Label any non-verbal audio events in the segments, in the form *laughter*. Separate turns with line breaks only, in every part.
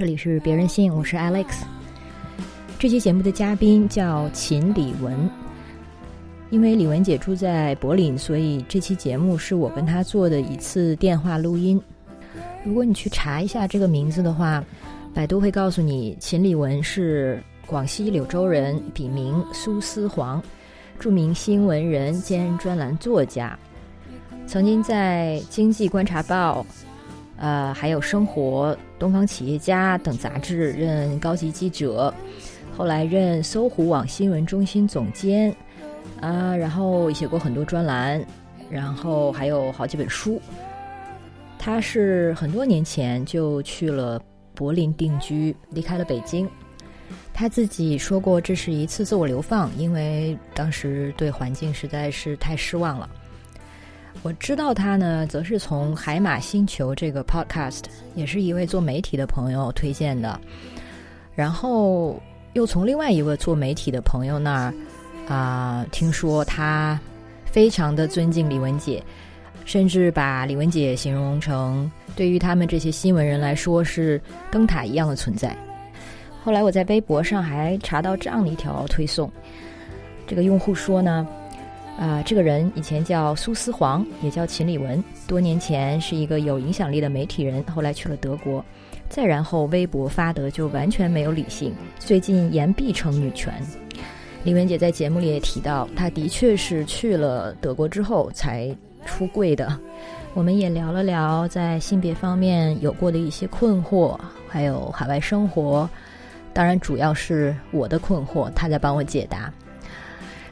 这里是别人信，我是 Alex。这期节目的嘉宾叫秦李文，因为李文姐住在柏林，所以这期节目是我跟她做的一次电话录音。如果你去查一下这个名字的话，百度会告诉你，秦李文是广西柳州人，笔名苏思黄，著名新闻人兼专栏作家，曾经在《经济观察报》。呃，还有《生活》《东方企业家》等杂志任高级记者，后来任搜狐网新闻中心总监，啊，然后写过很多专栏，然后还有好几本书。他是很多年前就去了柏林定居，离开了北京。他自己说过，这是一次自我流放，因为当时对环境实在是太失望了。我知道他呢，则是从海马星球这个 podcast，也是一位做媒体的朋友推荐的，然后又从另外一位做媒体的朋友那儿啊，听说他非常的尊敬李文姐，甚至把李文姐形容成对于他们这些新闻人来说是灯塔一样的存在。后来我在微博上还查到这样的一条推送，这个用户说呢。啊，这个人以前叫苏思黄，也叫秦李文。多年前是一个有影响力的媒体人，后来去了德国，再然后微博发的就完全没有理性。最近言必称女权。李文姐在节目里也提到，她的确是去了德国之后才出柜的。我们也聊了聊在性别方面有过的一些困惑，还有海外生活。当然，主要是我的困惑，她在帮我解答。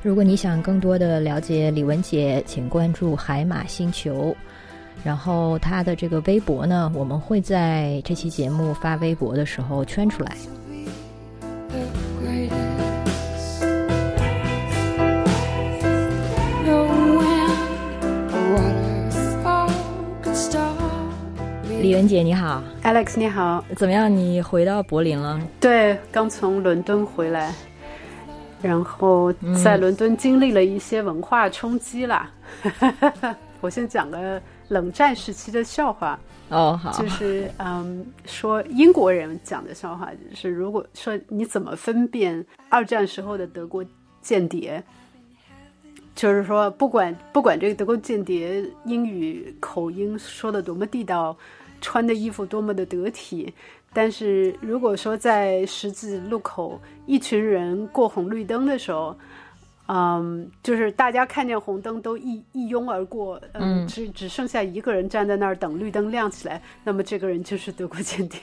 如果你想更多的了解李文杰，请关注海马星球。然后他的这个微博呢，我们会在这期节目发微博的时候圈出来。李文杰你好
，Alex 你好，
怎么样？你回到柏林了？
对，刚从伦敦回来。然后在伦敦经历了一些文化冲击啦。*laughs* 我先讲个冷战时期的笑话
哦，好，
就是嗯，说英国人讲的笑话，就是如果说你怎么分辨二战时候的德国间谍，就是说不管不管这个德国间谍英语口音说的多么地道，穿的衣服多么的得体。但是如果说在十字路口，一群人过红绿灯的时候，嗯，就是大家看见红灯都一一拥而过，嗯，只只剩下一个人站在那儿等绿灯亮起来，那么这个人就是德国间谍。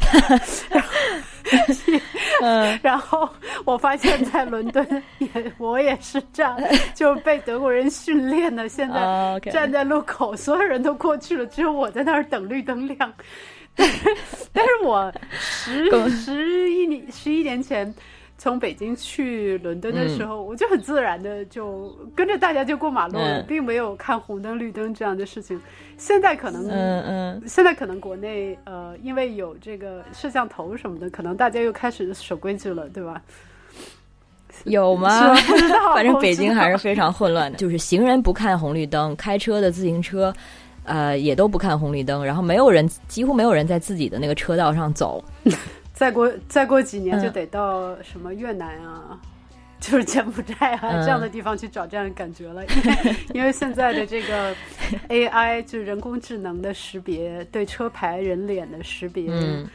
*laughs* 嗯，*laughs* 然后我发现，在伦敦也我也是这样，就被德国人训练的。现在站在路口，所有人都过去了，只有我在那儿等绿灯亮。*laughs* 但是我十十一年十一年前从北京去伦敦的时候，我就很自然的就跟着大家就过马路了，并没有看红灯绿灯这样的事情。现在可能，嗯嗯，现在可能国内呃，因为有这个摄像头什么的，可能大家又开始守规矩了，对吧？
有吗？*laughs*
不知道，
反正北京还是非常混乱的，就是行人不看红绿灯，开车的自行车。呃，也都不看红绿灯，然后没有人，几乎没有人在自己的那个车道上走。*laughs*
再过再过几年就得到什么越南啊，*laughs* 就是柬埔寨啊这样的地方去找这样的感觉了，因 *laughs* 为因为现在的这个 AI 就是人工智能的识别，对车牌人脸的识别。嗯，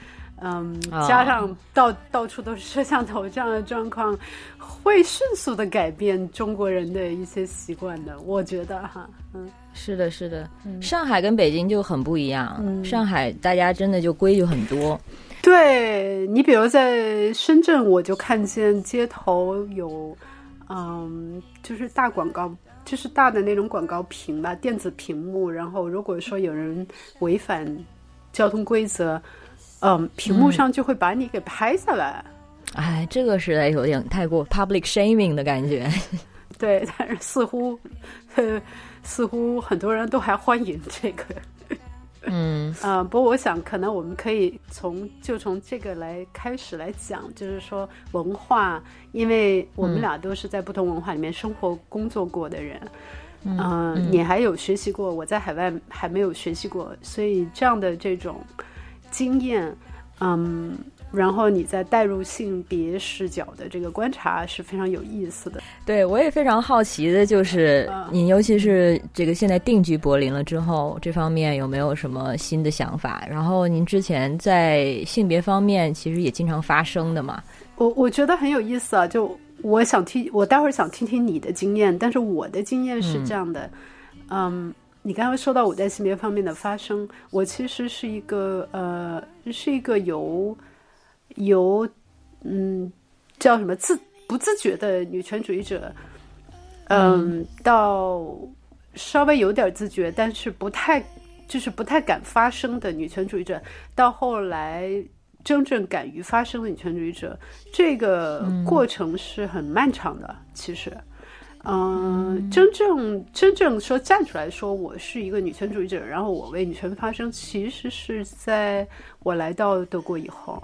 加上到到处都是摄像头这样的状况，会迅速的改变中国人的一些习惯的。我觉得哈，嗯，
是的，是的，上海跟北京就很不一样。上海大家真的就规矩很多。
对你，比如在深圳，我就看见街头有，嗯，就是大广告，就是大的那种广告屏吧，电子屏幕。然后如果说有人违反交通规则。嗯，屏幕上就会把你给拍下来。
哎，这个实在有点太过 public shaming 的感觉。*laughs*
对，但是似乎，呃，*laughs* 似乎很多人都还欢迎这个。
嗯
啊，*laughs* 不过我想，可能我们可以从就从这个来开始来讲，就是说文化，因为我们俩都是在不同文化里面生活工作过的人。嗯，你还有学习过，我在海外还没有学习过，所以这样的这种。经验，嗯。然后你再带入性别视角的这个观察是非常有意思的。
对我也非常好奇的就是，你尤其是这个现在定居柏林了之后，这方面有没有什么新的想法？然后您之前在性别方面其实也经常发生的嘛？
我我觉得很有意思啊，就我想听，我待会儿想听听你的经验。但是我的经验是这样的，嗯，你刚刚说到我在性别方面的发生，我其实是一个呃，是一个由。由嗯，叫什么自不自觉的女权主义者，嗯，到稍微有点自觉，但是不太就是不太敢发声的女权主义者，到后来真正敢于发声的女权主义者，这个过程是很漫长的。其实，嗯，真正真正说站出来说我是一个女权主义者，然后我为女权发声，其实是在我来到德国以后。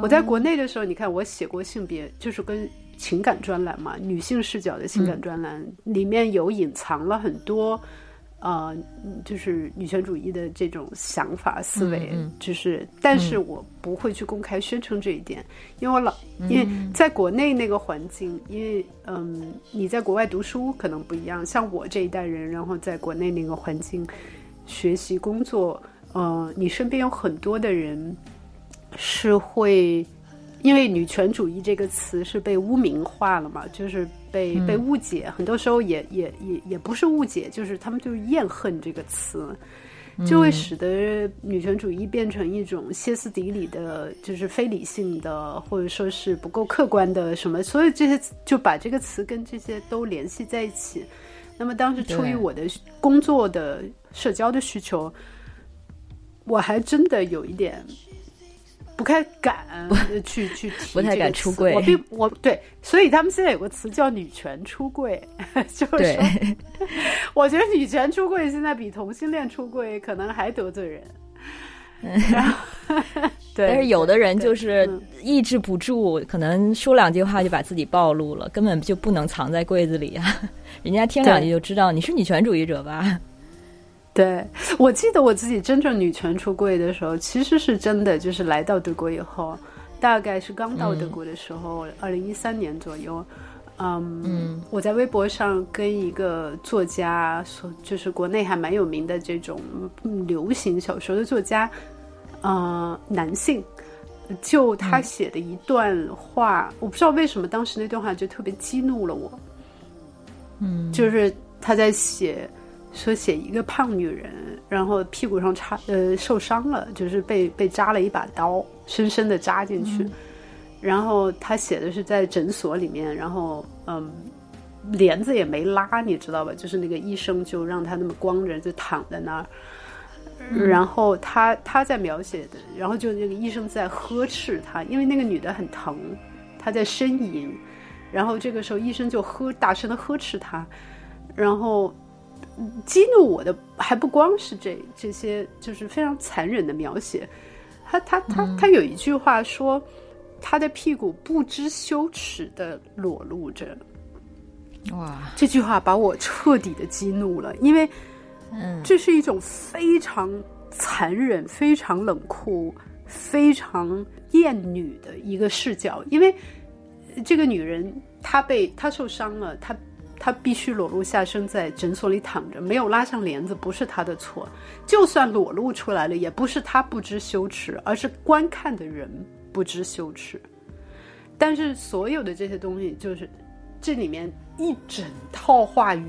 我在国内的时候，你看我写过性别，就是跟情感专栏嘛，女性视角的情感专栏，里面有隐藏了很多，呃，就是女权主义的这种想法思维，就是，但是我不会去公开宣称这一点，因为我老，因为在国内那个环境，因为嗯，你在国外读书可能不一样，像我这一代人，然后在国内那个环境学习工作，呃，你身边有很多的人。是会，因为女权主义这个词是被污名化了嘛，就是被被误解，很多时候也也也也不是误解，就是他们就是厌恨这个词，就会使得女权主义变成一种歇斯底里的，就是非理性的，或者说是不够客观的什么，所以这些就把这个词跟这些都联系在一起。那么当时出于我的工作的社交的需求，我还真的有一点。不太敢去去提，
不太敢出柜。
我并我对，所以他们现在有个词叫“女权出柜”，*laughs* 就是 *laughs* 我觉得女权出柜现在比同性恋出柜可能还得罪人。*laughs* 对，
但是有的人就是抑制不住，可能说两句话就把自己暴露了，根本就不能藏在柜子里啊！人家听两句就知道你是女权主义者吧。
对，我记得我自己真正女权出柜的时候，其实是真的，就是来到德国以后，大概是刚到德国的时候，二零一三年左右，嗯，我在微博上跟一个作家说，就是国内还蛮有名的这种流行小说的作家，呃，男性，就他写的一段话，我不知道为什么当时那段话就特别激怒了我，嗯，就是他在写。说写一个胖女人，然后屁股上插呃受伤了，就是被被扎了一把刀，深深的扎进去。然后他写的是在诊所里面，然后嗯，帘子也没拉，你知道吧？就是那个医生就让他那么光着就躺在那儿。然后他他在描写的，然后就那个医生在呵斥他，因为那个女的很疼，她在呻吟。然后这个时候医生就呵大声的呵斥他，然后。激怒我的还不光是这这些，就是非常残忍的描写。他他他他有一句话说，他的屁股不知羞耻的裸露着。哇！这句话把我彻底的激怒了，因为，嗯，这是一种非常残忍、非常冷酷、非常厌女的一个视角。因为这个女人，她被她受伤了，她。她必须裸露下身在诊所里躺着，没有拉上帘子不是她的错。就算裸露出来了，也不是她不知羞耻，而是观看的人不知羞耻。但是所有的这些东西，就是这里面一整套话语，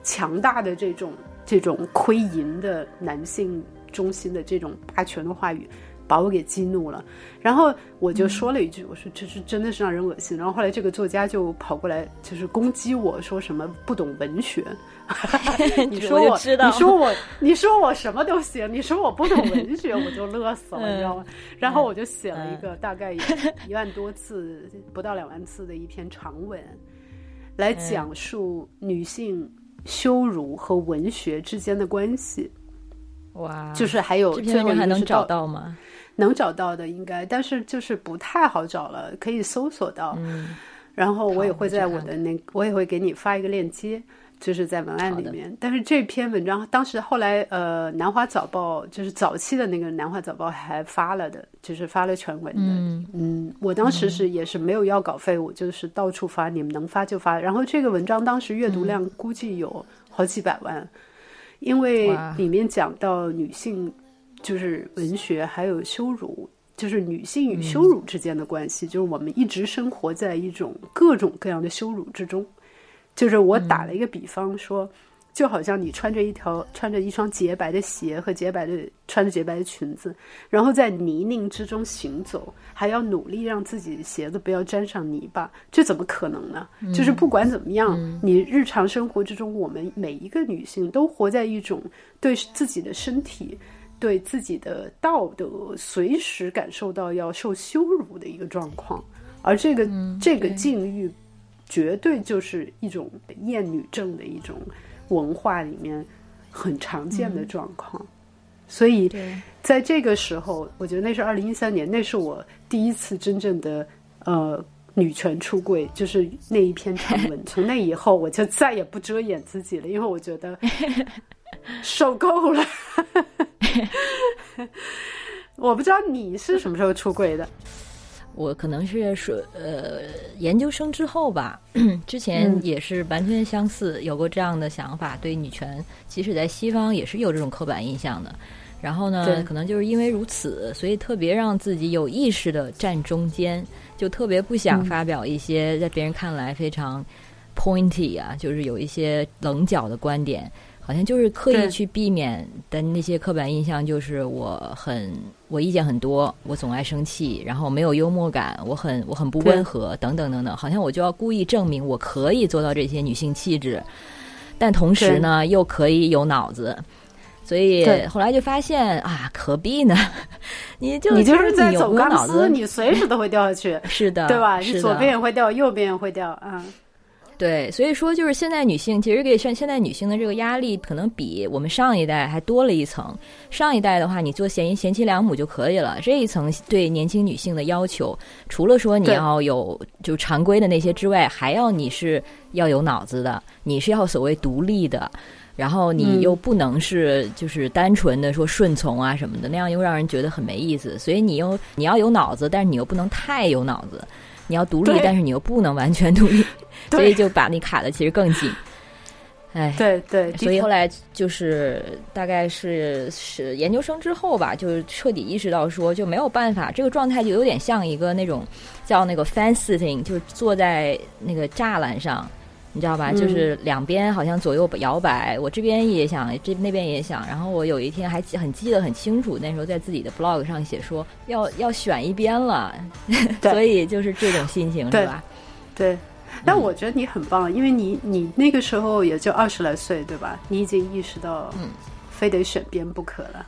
强大的这种这种窥淫的男性中心的这种霸权的话语。把我给激怒了，然后我就说了一句：“我说这是真的是让人恶心。”然后后来这个作家就跑过来，就是攻击我说什么不懂文学。*laughs* 你说我，你说 *laughs* 我，你说我什么都行，你说我不懂文学，我就乐死了，你知道吗？然后我就写了一个大概一万多字，不到两万字的一篇长文，来讲述女性羞辱和文学之间的关系。
哇，
就是还有
这篇还能找到吗？
能找到的应该，但是就是不太好找了，可以搜索到。然后我也会在我的那，我也会给你发一个链接。就是在文案里面。但是这篇文章当时后来呃，南华早报就是早期的那个南华早报还发了的，就是发了全文的。嗯嗯，我当时是也是没有要稿费，我就是到处发，你们能发就发。然后这个文章当时阅读量估计有好几百万，因为里面讲到女性就是文学还有羞辱。就是女性与羞辱之间的关系，就是我们一直生活在一种各种各样的羞辱之中。就是我打了一个比方说，就好像你穿着一条穿着一双洁白的鞋和洁白的穿着洁白的裙子，然后在泥泞之中行走，还要努力让自己的鞋子不要沾上泥巴，这怎么可能呢？就是不管怎么样，你日常生活之中，我们每一个女性都活在一种对自己的身体。对自己的道德随时感受到要受羞辱的一个状况，而这个这个境遇，绝对就是一种厌女症的一种文化里面很常见的状况。所以，在这个时候，我觉得那是二零一三年，那是我第一次真正的呃女权出柜，就是那一篇长文。从那以后，我就再也不遮掩自己了，因为我觉得 *laughs* 受够了。*laughs* 我不知道你是什么时候出柜的，
我可能是说呃研究生之后吧，*clears throat* 之前也是完全相似，有过这样的想法，对女权，即使在西方也是有这种刻板印象的。然后呢，可能就是因为如此，所以特别让自己有意识的站中间，就特别不想发表一些在别人看来非常 pointy 啊，就是有一些棱角的观点。好像就是刻意去避免的那些刻板印象，就是我很我意见很多，我总爱生气，然后没有幽默感，我很我很不温和，等等等等。好像我就要故意证明我可以做到这些女性气质，但同时呢又可以有脑子，所以后来就发现啊，何必呢？*laughs* 你就
你就是在
走
钢丝，你随时都会掉下去，*laughs*
是的，
对吧？你左边也会掉，右边也会掉，啊。
对，所以说就是现在女性其实给现现在女性的这个压力，可能比我们上一代还多了一层。上一代的话，你做贤贤妻良母就可以了。这一层对年轻女性的要求，除了说你要有就常规的那些之外，还要你是要有脑子的，你是要所谓独立的，然后你又不能是就是单纯的说顺从啊什么的，那样又让人觉得很没意思。所以你又你要有脑子，但是你又不能太有脑子。你要独立，但是你又不能完全独立，*laughs* 所以就把你卡的其实更紧。哎，
对对，
所以后来就是大概是是研究生之后吧，就是彻底意识到说就没有办法，这个状态就有点像一个那种叫那个 fence sitting，就是坐在那个栅栏上。你知道吧？就是两边好像左右摇摆，我这边也想，这那边也想。然后我有一天还记很记得很清楚，那时候在自己的 blog 上写说要要选一边了，*laughs* 所以就是这种心情是吧？
对。但我觉得你很棒，因为你你那个时候也就二十来岁，对吧？你已经意识到，嗯，非得选边不可了。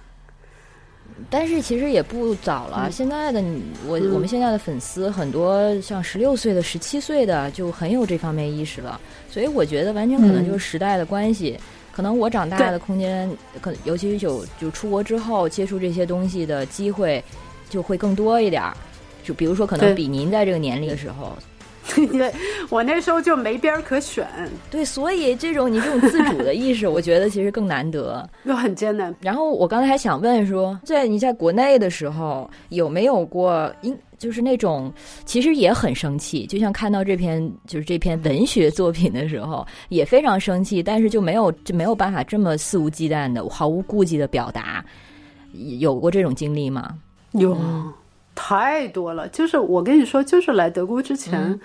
但是其实也不早了。现在的我，我们现在的粉丝很多，像十六岁的、十七岁的，就很有这方面意识了。所以我觉得完全可能就是时代的关系。可能我长大的空间，可尤其是有就出国之后接触这些东西的机会就会更多一点儿。就比如说，可能比您在这个年龄的时候。*laughs*
对，我那时候就没边儿可选。
对，所以这种你这种自主的意识，我觉得其实更难得，*laughs*
又很艰难。
然后我刚才还想问说，在你在国内的时候，有没有过，因就是那种其实也很生气，就像看到这篇就是这篇文学作品的时候，也非常生气，但是就没有就没有办法这么肆无忌惮的、毫无顾忌的表达，有过这种经历吗？
有。太多了，就是我跟你说，就是来德国之前，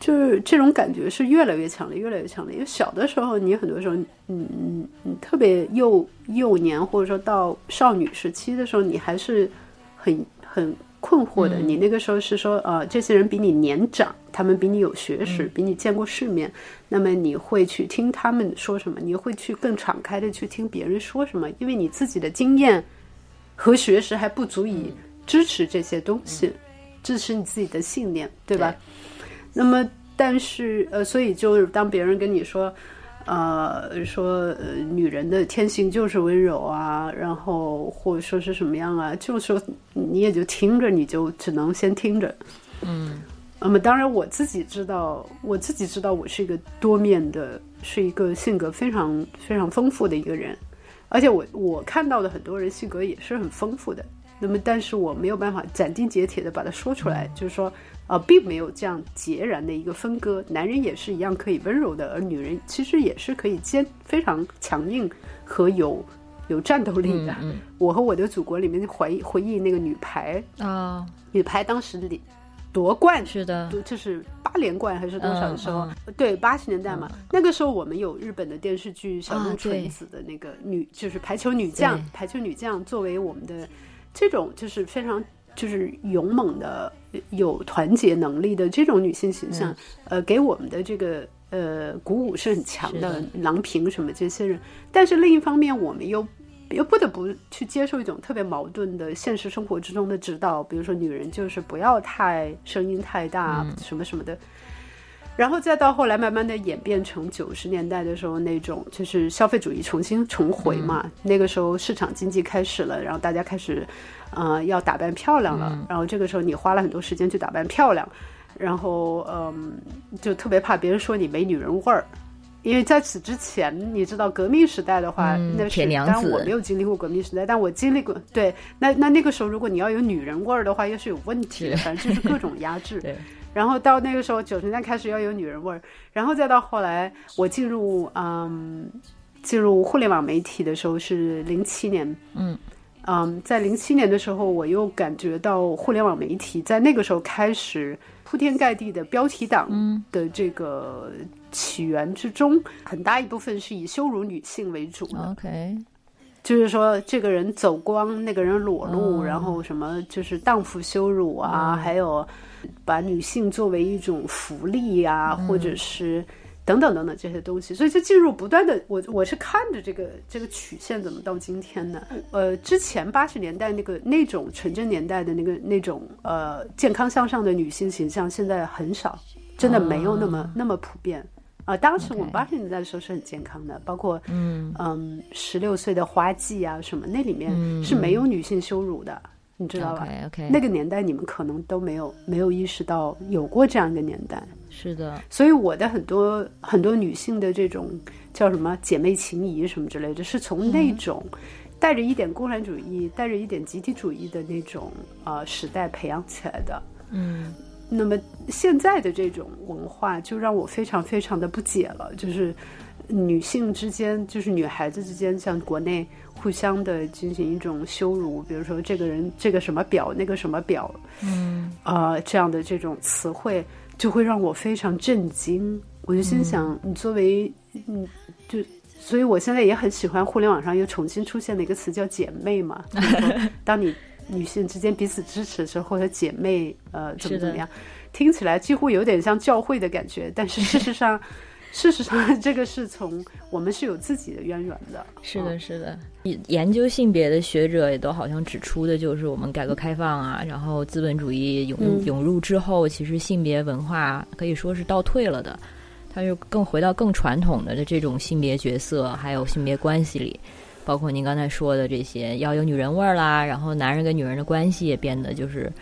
就是这种感觉是越来越强烈，越来越强烈。因为小的时候，你很多时候，嗯嗯嗯，特别幼幼年或者说到少女时期的时候，你还是很很困惑的。你那个时候是说，呃，这些人比你年长，他们比你有学识，比你见过世面，那么你会去听他们说什么？你会去更敞开的去听别人说什么？因为你自己的经验和学识还不足以。支持这些东西，支持你自己的信念，对吧？那么，但是呃，所以就是当别人跟你说，呃，说呃，女人的天性就是温柔啊，然后或者说是什么样啊，就说你也就听着，你就只能先听着。
嗯，
那么当然我自己知道，我自己知道我是一个多面的是一个性格非常非常丰富的一个人，而且我我看到的很多人性格也是很丰富的。那么，但是我没有办法斩钉截铁的把它说出来，就是说，呃，并没有这样截然的一个分割。男人也是一样可以温柔的，而女人其实也是可以坚非常强硬和有有战斗力的。我和我的祖国里面回忆回忆那个女排啊，女排当时里夺冠
是的，
就是八连冠还是多少的时候？对，八十年代嘛，那个时候我们有日本的电视剧《小松纯子》的那个女，就是排球女将，排球女将作为我们的。这种就是非常就是勇猛的、有团结能力的这种女性形象，呃，给我们的这个呃鼓舞是很强的。郎平什么这些人，但是另一方面，我们又又不得不去接受一种特别矛盾的现实生活之中的指导，比如说女人就是不要太声音太大，什么什么的。然后再到后来，慢慢的演变成九十年代的时候那种，就是消费主义重新重回嘛。那个时候市场经济开始了，然后大家开始，呃，要打扮漂亮了。然后这个时候你花了很多时间去打扮漂亮，然后嗯，就特别怕别人说你没女人味儿。因为在此之前，你知道革命时代的话，那是当然我没有经历过革命时代，但我经历过。对，那那那个时候，如果你要有女人味儿的话，又是有问题的，反正就是各种压制。*laughs*
对。
然后到那个时候，九十年代开始要有女人味儿，然后再到后来，我进入嗯进入互联网媒体的时候是零七年，嗯嗯，在零七年的时候，我又感觉到互联网媒体在那个时候开始铺天盖地的标题党的这个起源之中，很大一部分是以羞辱女性为主的。
OK，
就是说这个人走光，那个人裸露，然后什么就是荡妇羞辱啊，还有。把女性作为一种福利呀，或者是等等等等这些东西，所以就进入不断的我我是看着这个这个曲线怎么到今天的。呃，之前八十年代那个那种纯真年代的那个那种呃健康向上的女性形象，现在很少，真的没有那么那么普遍啊。当时我们八十年代的时候是很健康的，包括嗯嗯十六岁的花季啊什么，那里面是没有女性羞辱的。你知道吧
？OK，
那个年代你们可能都没有没有意识到有过这样一个年代。
是的，
所以我的很多很多女性的这种叫什么姐妹情谊什么之类的，是从那种带着一点共产主义、带着一点集体主义的那种呃时代培养起来的。
嗯，
那么现在的这种文化就让我非常非常的不解了，就是女性之间，就是女孩子之间，像国内。互相的进行一种羞辱，比如说这个人这个什么表，那个什么表，
嗯，
啊，这样的这种词汇就会让我非常震惊。我就心想，你作为，嗯，就，所以我现在也很喜欢互联网上又重新出现的一个词叫姐妹嘛。*laughs* 当你女性之间彼此支持的时候，或者姐妹，呃，怎么怎么样，听起来几乎有点像教会的感觉，但是事实上。事实上，*laughs* 这个是从我们是有自己的渊源的。
是的，是的。研究性别的学者也都好像指出的，就是我们改革开放啊，然后资本主义涌涌入之后，其实性别文化可以说是倒退了的，它就更回到更传统的的这种性别角色，还有性别关系里，包括您刚才说的这些，要有女人味儿啦，然后男人跟女人的关系也变得就是。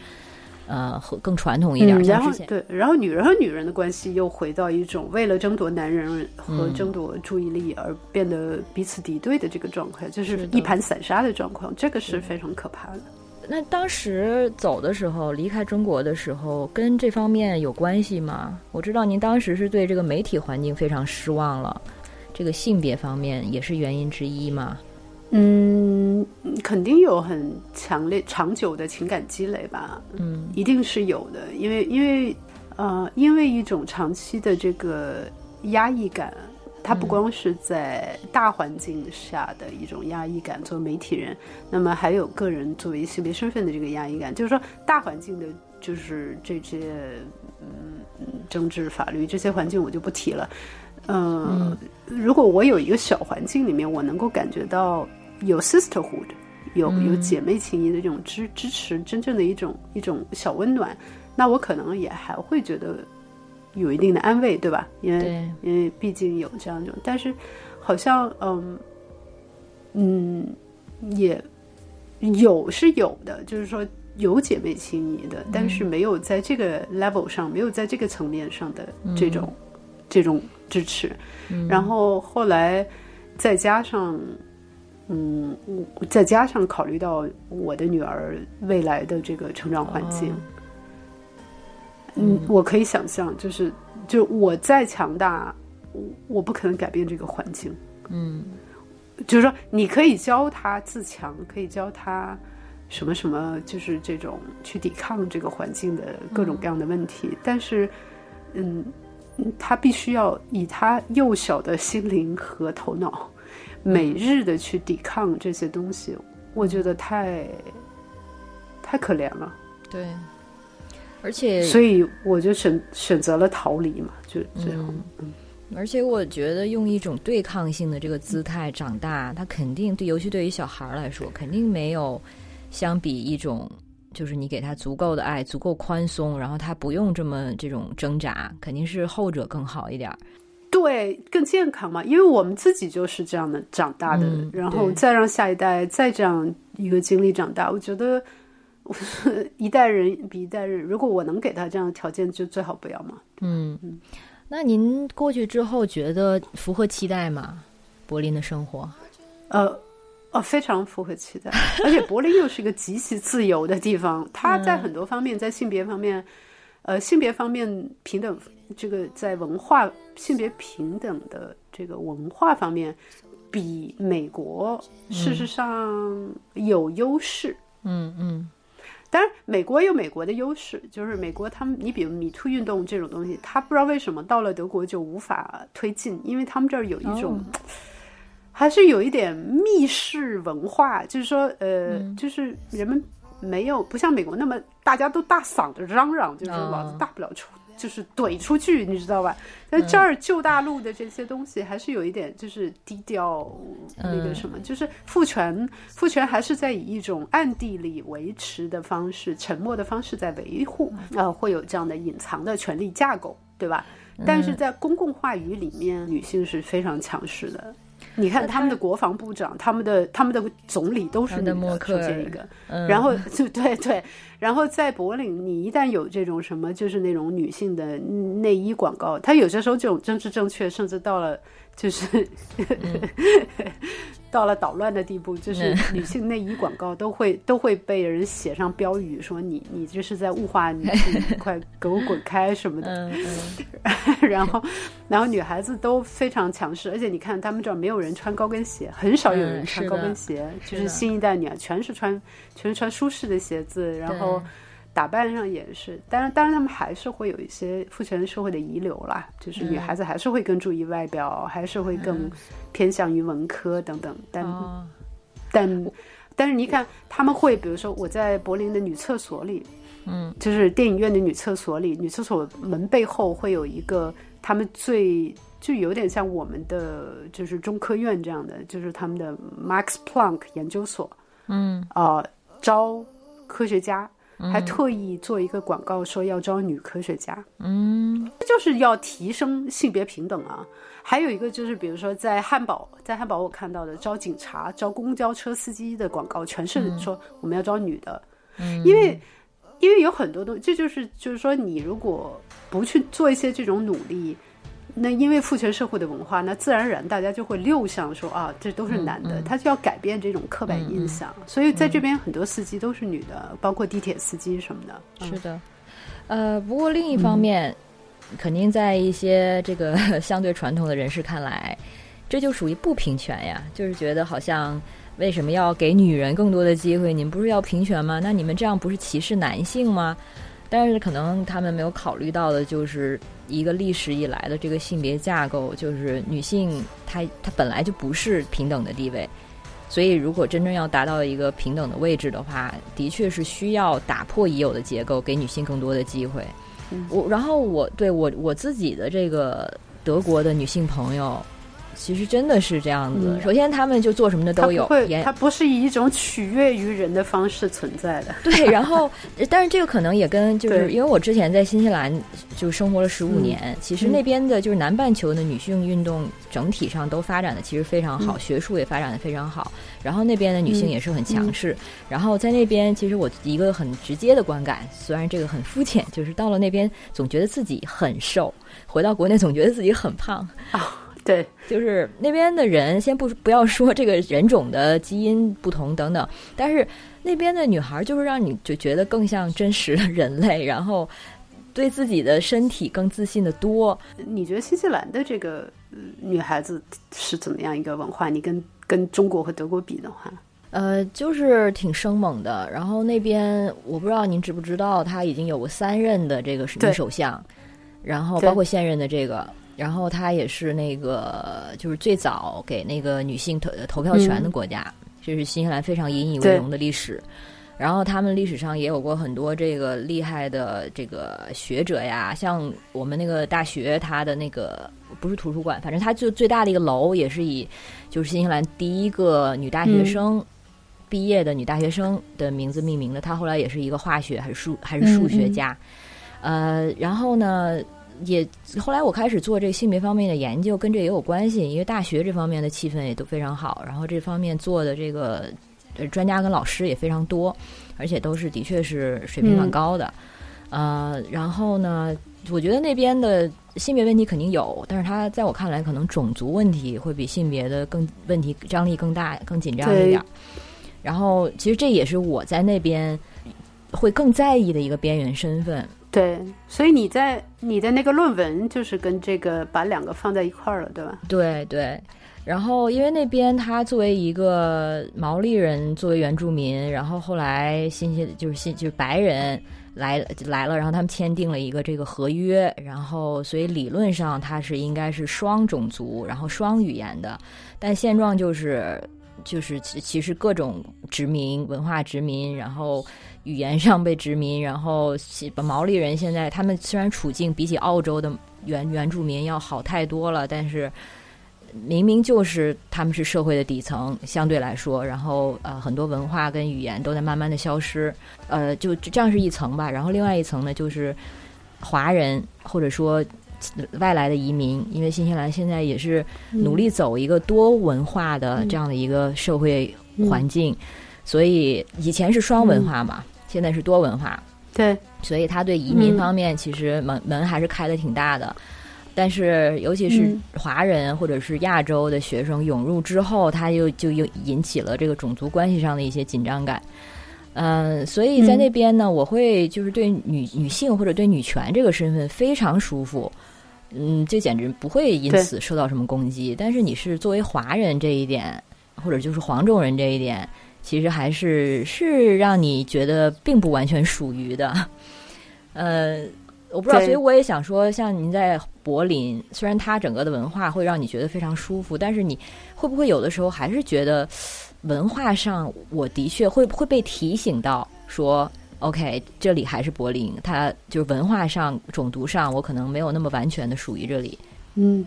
呃，和更传统一点。
然后对，然后女人和女人的关系又回到一种为了争夺男人和争夺注意力而变得彼此敌对的这个状况，就是一盘散沙的状况，这个是非常可怕的。
那当时走的时候，离开中国的时候，跟这方面有关系吗？我知道您当时是对这个媒体环境非常失望了，这个性别方面也是原因之一吗？
嗯，肯定有很强烈、长久的情感积累吧。
嗯，
一定是有的，因为因为呃，因为一种长期的这个压抑感，它不光是在大环境下的一种压抑感，作为媒体人，那么还有个人作为性别身份的这个压抑感。就是说，大环境的，就是这些嗯政治、法律这些环境，我就不提了。嗯，如果我有一个小环境里面，我能够感觉到。有 sisterhood，有有姐妹情谊的这种支支持，真正的一种一种小温暖，那我可能也还会觉得有一定的安慰，对吧？因为因为毕竟有这样一种，但是好像嗯嗯也有是有的，就是说有姐妹情谊的，但是没有在这个 level 上，没有在这个层面上的这种这种支持。然后后来再加上，嗯，再加上考虑到我的女儿未来的这个成长环境，嗯，我可以想象，就是就我再强大，我不可能改变这个环境。
嗯，
就是说，你可以教他自强，可以教他。什么什么，就是这种去抵抗这个环境的各种各样的问题，但是，嗯，他必须要以他幼小的心灵和头脑，每日的去抵抗这些东西，我觉得太太可怜了。
对，而且，
所以我就选选择了逃离嘛，就最后，嗯，
而且我觉得用一种对抗性的这个姿态长大，他肯定对，尤其对于小孩来说，肯定没有。相比一种，就是你给他足够的爱，足够宽松，然后他不用这么这种挣扎，肯定是后者更好一点。
对，更健康嘛，因为我们自己就是这样的长大的，然后再让下一代再这样一个经历长大，我觉得 *laughs* 一代人比一代人，如果我能给他这样的条件，就最好不要嘛。
嗯嗯，那您过去之后觉得符合期待吗？柏林的生活？
呃。哦，非常符合期待，而且柏林又是一个极其自由的地方。它在很多方面，在性别方面，呃，性别方面平等，这个在文化性别平等的这个文化方面，比美国事实上有优势。
嗯嗯，
当然，美国有美国的优势，就是美国他们，你比如米兔运动这种东西，他不知道为什么到了德国就无法推进，因为他们这儿有一种。还是有一点密室文化，就是说，呃，就是人们没有不像美国那么大家都大嗓子嚷嚷，就是老子大不了出，就是怼出去，你知道吧？在这儿旧大陆的这些东西还是有一点就是低调，那个什么，就是父权，父权还是在以一种暗地里维持的方式、沉默的方式在维护，呃，会有这样的隐藏的权力架构，对吧？但是在公共话语里面，女性是非常强势的。你看他们的国防部长，他们的他们的总理都是女的，出现一个，然后就 *laughs* 对对，然后在柏林，你一旦有这种什么，就是那种女性的内衣广告，它有些时候这种政治正确，甚至到了就是。*laughs* 到了捣乱的地步，就是女性内衣广告都会都会被人写上标语，说你你这是在物化女性，快给我滚开什么的。*laughs* 然后，然后女孩子都非常强势，而且你看他们这儿没有人穿高跟鞋，很少有人穿高跟鞋，就是新一代女孩全是穿全是穿舒适的鞋子，然后。打扮上也是，但是，当然，他们还是会有一些父权社会的遗留啦，就是女孩子还是会更注意外表，还是会更偏向于文科等等。但，但，但是你看，他们会，比如说我在柏林的女厕所里，
嗯，
就是电影院的女厕所里，女厕所门背后会有一个他们最就有点像我们的就是中科院这样的，就是他们的 Max Planck 研究所，
嗯，
啊，招科学家。还特意做一个广告，说要招女科学家，
嗯，
就是要提升性别平等啊。还有一个就是，比如说在汉堡，在汉堡我看到的招警察、招公交车司机的广告，全是说我们要招女的，
嗯，
因为因为有很多东西，这就是就是说，你如果不去做一些这种努力。那因为父权社会的文化，那自然而然大家就会六项说啊，这都是男的，他就要改变这种刻板印象。所以在这边很多司机都是女的，包括地铁司机什么的。
是的，呃，不过另一方面，肯定在一些这个 *laughs* 相对传统的人士看来，这就属于不平权呀，就是觉得好像为什么要给女人更多的机会？你们不是要平权吗？那你们这样不是歧视男性吗？但是可能他们没有考虑到的就是。一个历史以来的这个性别架构，就是女性她她本来就不是平等的地位，所以如果真正要达到一个平等的位置的话，的确是需要打破已有的结构，给女性更多的机会。我然后我对我我自己的这个德国的女性朋友，其实真的是这样子。首先，他们就做什么的都有，
他不是以一种取悦于人的方式存在的。
对，*laughs* 然后，但是这个可能也跟就是因为我之前在新西兰就生活了十五年，其实那边的就是南半球的女性运动整体上都发展的其实非常好，学术也发展的非常好，然后那边的女性也是很强势。然后在那边，其实我一个很直接的观感，虽然这个很肤浅，就是到了那边总觉得自己很瘦，回到国内总觉得自己很胖
啊。对，
就是那边的人，先不不要说这个人种的基因不同等等，但是那边的女孩就是让你就觉得更像真实的人类，然后对自己的身体更自信的多。
你觉得新西兰的这个女孩子是怎么样一个文化？你跟跟中国和德国比的话，
呃，就是挺生猛的。然后那边我不知道您知不知道，他已经有过三任的这个女首相，然后包括现任的这个。然后他也是那个，就是最早给那个女性投投票权的国家，这是新西兰非常引以为荣的历史。然后他们历史上也有过很多这个厉害的这个学者呀，像我们那个大学，它的那个不是图书馆，反正它就最大的一个楼也是以就是新西兰第一个女大学生毕业的女大学生的名字命名的。她后来也是一个化学还是数还是数学家，呃，然后呢？也后来我开始做这个性别方面的研究，跟这也有关系，因为大学这方面的气氛也都非常好，然后这方面做的这个专家跟老师也非常多，而且都是的确是水平蛮高的，呃，然后呢，我觉得那边的性别问题肯定有，但是他在我看来，可能种族问题会比性别的更问题张力更大、更紧张一点。然后，其实这也是我在那边会更在意的一个边缘身份。
对，所以你在你的那个论文就是跟这个把两个放在一块儿了，对吧？
对对。然后因为那边他作为一个毛利人，作为原住民，然后后来新西就是新就是白人来来了，然后他们签订了一个这个合约，然后所以理论上他是应该是双种族，然后双语言的，但现状就是就是其实各种殖民文化殖民，然后。语言上被殖民，然后毛利人现在他们虽然处境比起澳洲的原原住民要好太多了，但是明明就是他们是社会的底层，相对来说，然后呃很多文化跟语言都在慢慢的消失，呃就这样是一层吧。然后另外一层呢，就是华人或者说外来的移民，因为新西兰现在也是努力走一个多文化的这样的一个社会环境，所以以前是双文化嘛。现在是多文化，
对，
所以他对移民方面其实门门还是开的挺大的，但是尤其是华人或者是亚洲的学生涌入之后，他又就又引起了这个种族关系上的一些紧张感。嗯，所以在那边呢，我会就是对女女性或者对女权这个身份非常舒服，嗯，这简直不会因此受到什么攻击。但是你是作为华人这一点，或者就是黄种人这一点。其实还是是让你觉得并不完全属于的，呃，我不知道，所以我也想说，像您在柏林，虽然它整个的文化会让你觉得非常舒服，但是你会不会有的时候还是觉得文化上，我的确会会被提醒到说，OK，这里还是柏林，它就是文化上、种族上，我可能没有那么完全的属于这里。
嗯，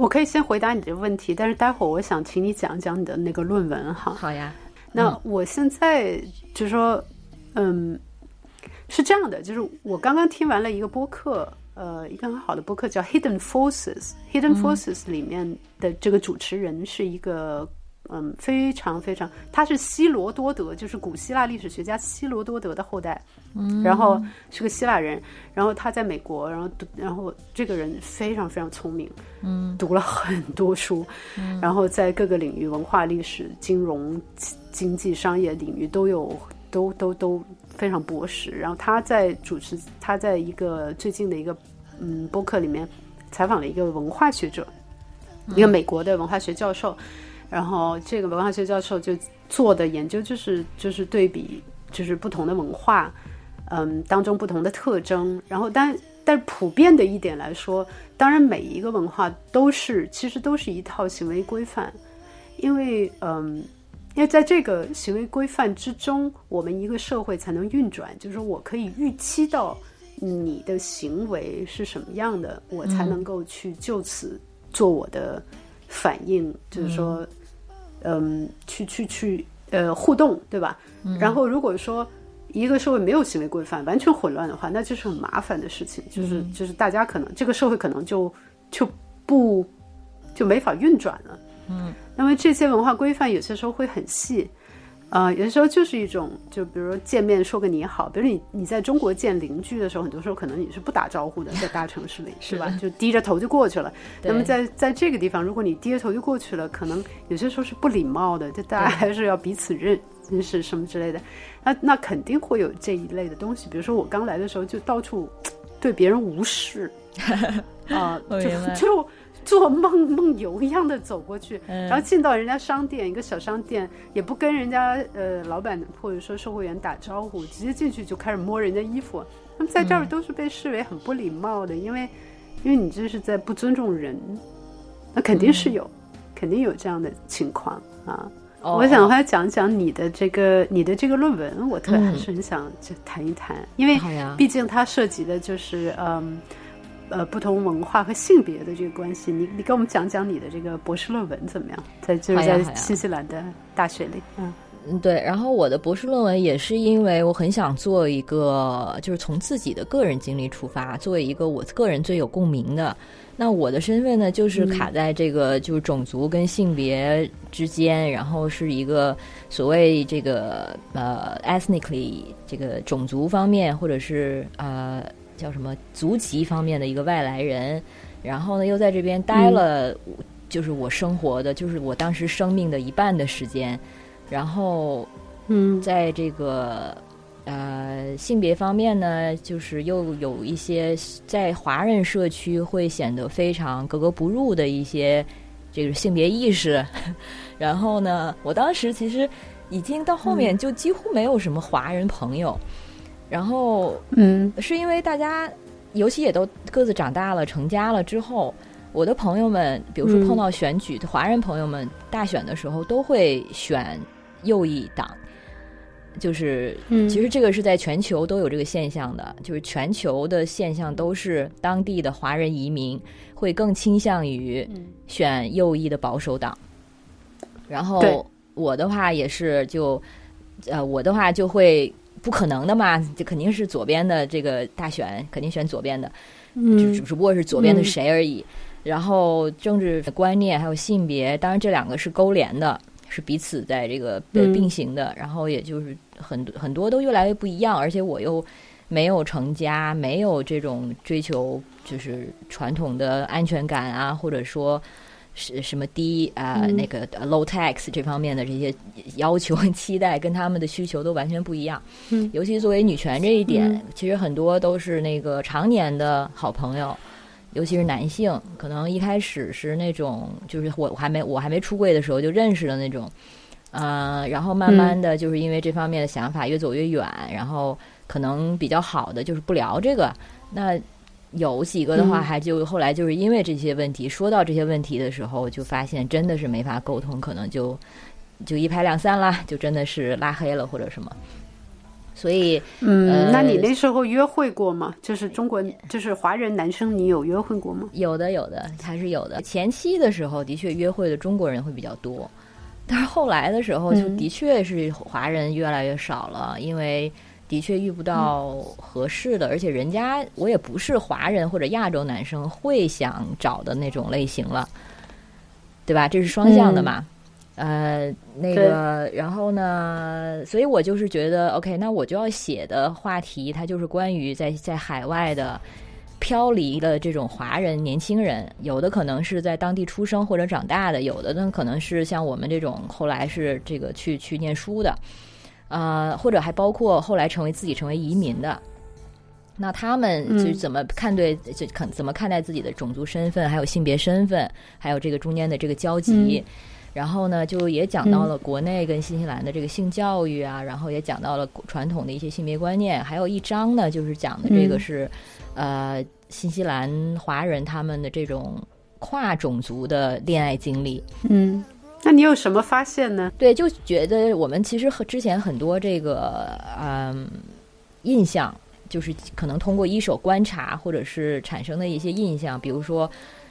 我可以先回答你这个问题，但是待会儿我想请你讲讲你的那个论文哈。
好呀。
那我现在就说，嗯，是这样的，就是我刚刚听完了一个播客，呃，一个很好的播客叫《Hidden Forces》，《Hidden Forces》里面的这个主持人是一个，嗯，非常非常，他是希罗多德，就是古希腊历史学家希罗多德的后代，
嗯，
然后是个希腊人，然后他在美国，然后读，然后这个人非常非常聪明，
嗯，
读了很多书，
嗯，
然后在各个领域，文化、历史、金融。经济商业领域都有，都都都非常博识。然后他在主持，他在一个最近的一个嗯播客里面采访了一个文化学者，一个美国的文化学教授。然后这个文化学教授就做的研究就是就是对比就是不同的文化，嗯当中不同的特征。然后但但是普遍的一点来说，当然每一个文化都是其实都是一套行为规范，因为嗯。因为在这个行为规范之中，我们一个社会才能运转。就是说我可以预期到你的行为是什么样的，我才能够去就此做我的反应，就是说，嗯，去去去呃互动，对吧？然后如果说一个社会没有行为规范，完全混乱的话，那就是很麻烦的事情，就是就是大家可能这个社会可能就就不就没法运转了。
嗯，
那么这些文化规范有些时候会很细。啊，有的时候就是一种，就比如说见面说个你好，比如你你在中国见邻居的时候，很多时候可能你是不打招呼的，在大城市里是吧？就低着头就过去了。那么在在这个地方，如果你低着头就过去了，可能有些时候是不礼貌的，就大家还是要彼此认认识什么之类的。那那肯定会有这一类的东西。比如说我刚来的时候就到处对别人无视 *laughs* 啊，就就。*laughs* 做梦梦游一样的走过去，然后进到人家商店，一个小商店，也不跟人家呃老板或者说售货员打招呼，直接进去就开始摸人家衣服。那么在这儿都是被视为很不礼貌的，因为因为你这是在不尊重人，那肯定是有，肯定有这样的情况啊。我想来讲讲你的这个你的这个论文，我特还是很想就谈一谈，因为毕竟它涉及的就是嗯。呃，不同文化和性别的这个关系，你你给我们讲讲你的这个博士论文怎么样？在就是在新西兰的大学里，
嗯嗯，对。然后我的博士论文也是因为我很想做一个，就是从自己的个人经历出发，作为一个我个人最有共鸣的。那我的身份呢，就是卡在这个就是种族跟性别之间，然后是一个所谓这个呃 ethnically 这个种族方面，或者是呃。叫什么族籍方面的一个外来人，然后呢，又在这边待了，就是我生活的，就是我当时生命的一半的时间，然后，
嗯，
在这个呃性别方面呢，就是又有一些在华人社区会显得非常格格不入的一些这个性别意识，*laughs* 然后呢，我当时其实已经到后面就几乎没有什么华人朋友。然后，
嗯，
是因为大家，尤其也都各自长大了、成家了之后，我的朋友们，比如说碰到选举，华人朋友们大选的时候，都会选右翼党。就是，嗯其实这个是在全球都有这个现象的，就是全球的现象都是当地的华人移民会更倾向于选右翼的保守党。然后我的话也是，就呃，我的话就会。不可能的嘛，这肯定是左边的这个大选，肯定选左边的，只只不过是左边的谁而已。然后政治观念还有性别，当然这两个是勾连的，是彼此在这个并行的。然后也就是很多很多都越来越不一样，而且我又没有成家，没有这种追求就是传统的安全感啊，或者说。是什么低啊？那个 low tax 这方面的这些要求和、期待，跟他们的需求都完全不一样。
嗯，
尤其作为女权这一点，其实很多都是那个常年的好朋友，尤其是男性，可能一开始是那种，就是我还没我还没出柜的时候就认识的那种，呃，然后慢慢的就是因为这方面的想法越走越远，然后可能比较好的就是不聊这个，那。有几个的话，还就后来就是因为这些问题，说到这些问题的时候，就发现真的是没法沟通，可能就就一拍两散啦，就真的是拉黑了或者什么。所以，
嗯，那你那时候约会过吗？就是中国，就是华人男生，你有约会过吗？
有的，有的，还是有的。前期的时候，的确约会的中国人会比较多，但是后来的时候，就的确是华人越来越少了，因为。的确遇不到合适的，而且人家我也不是华人或者亚洲男生会想找的那种类型了，对吧？这是双向的嘛？呃，那个，然后呢？所以我就是觉得，OK，那我就要写的话题，它就是关于在在海外的漂离的这种华人年轻人，有的可能是在当地出生或者长大的，有的呢可能是像我们这种后来是这个去去念书的。呃，或者还包括后来成为自己成为移民的，那他们就是怎么看对，就看怎么看待自己的种族身份，还有性别身份，还有这个中间的这个交集。然后呢，就也讲到了国内跟新西兰的这个性教育啊，然后也讲到了传统的一些性别观念。还有一章呢，就是讲的这个是呃新西兰华人他们的这种跨种族的恋爱经历。
嗯。那你有什么发现呢？
对，就觉得我们其实和之前很多这个嗯印象，就是可能通过一手观察或者是产生的一些印象，比如说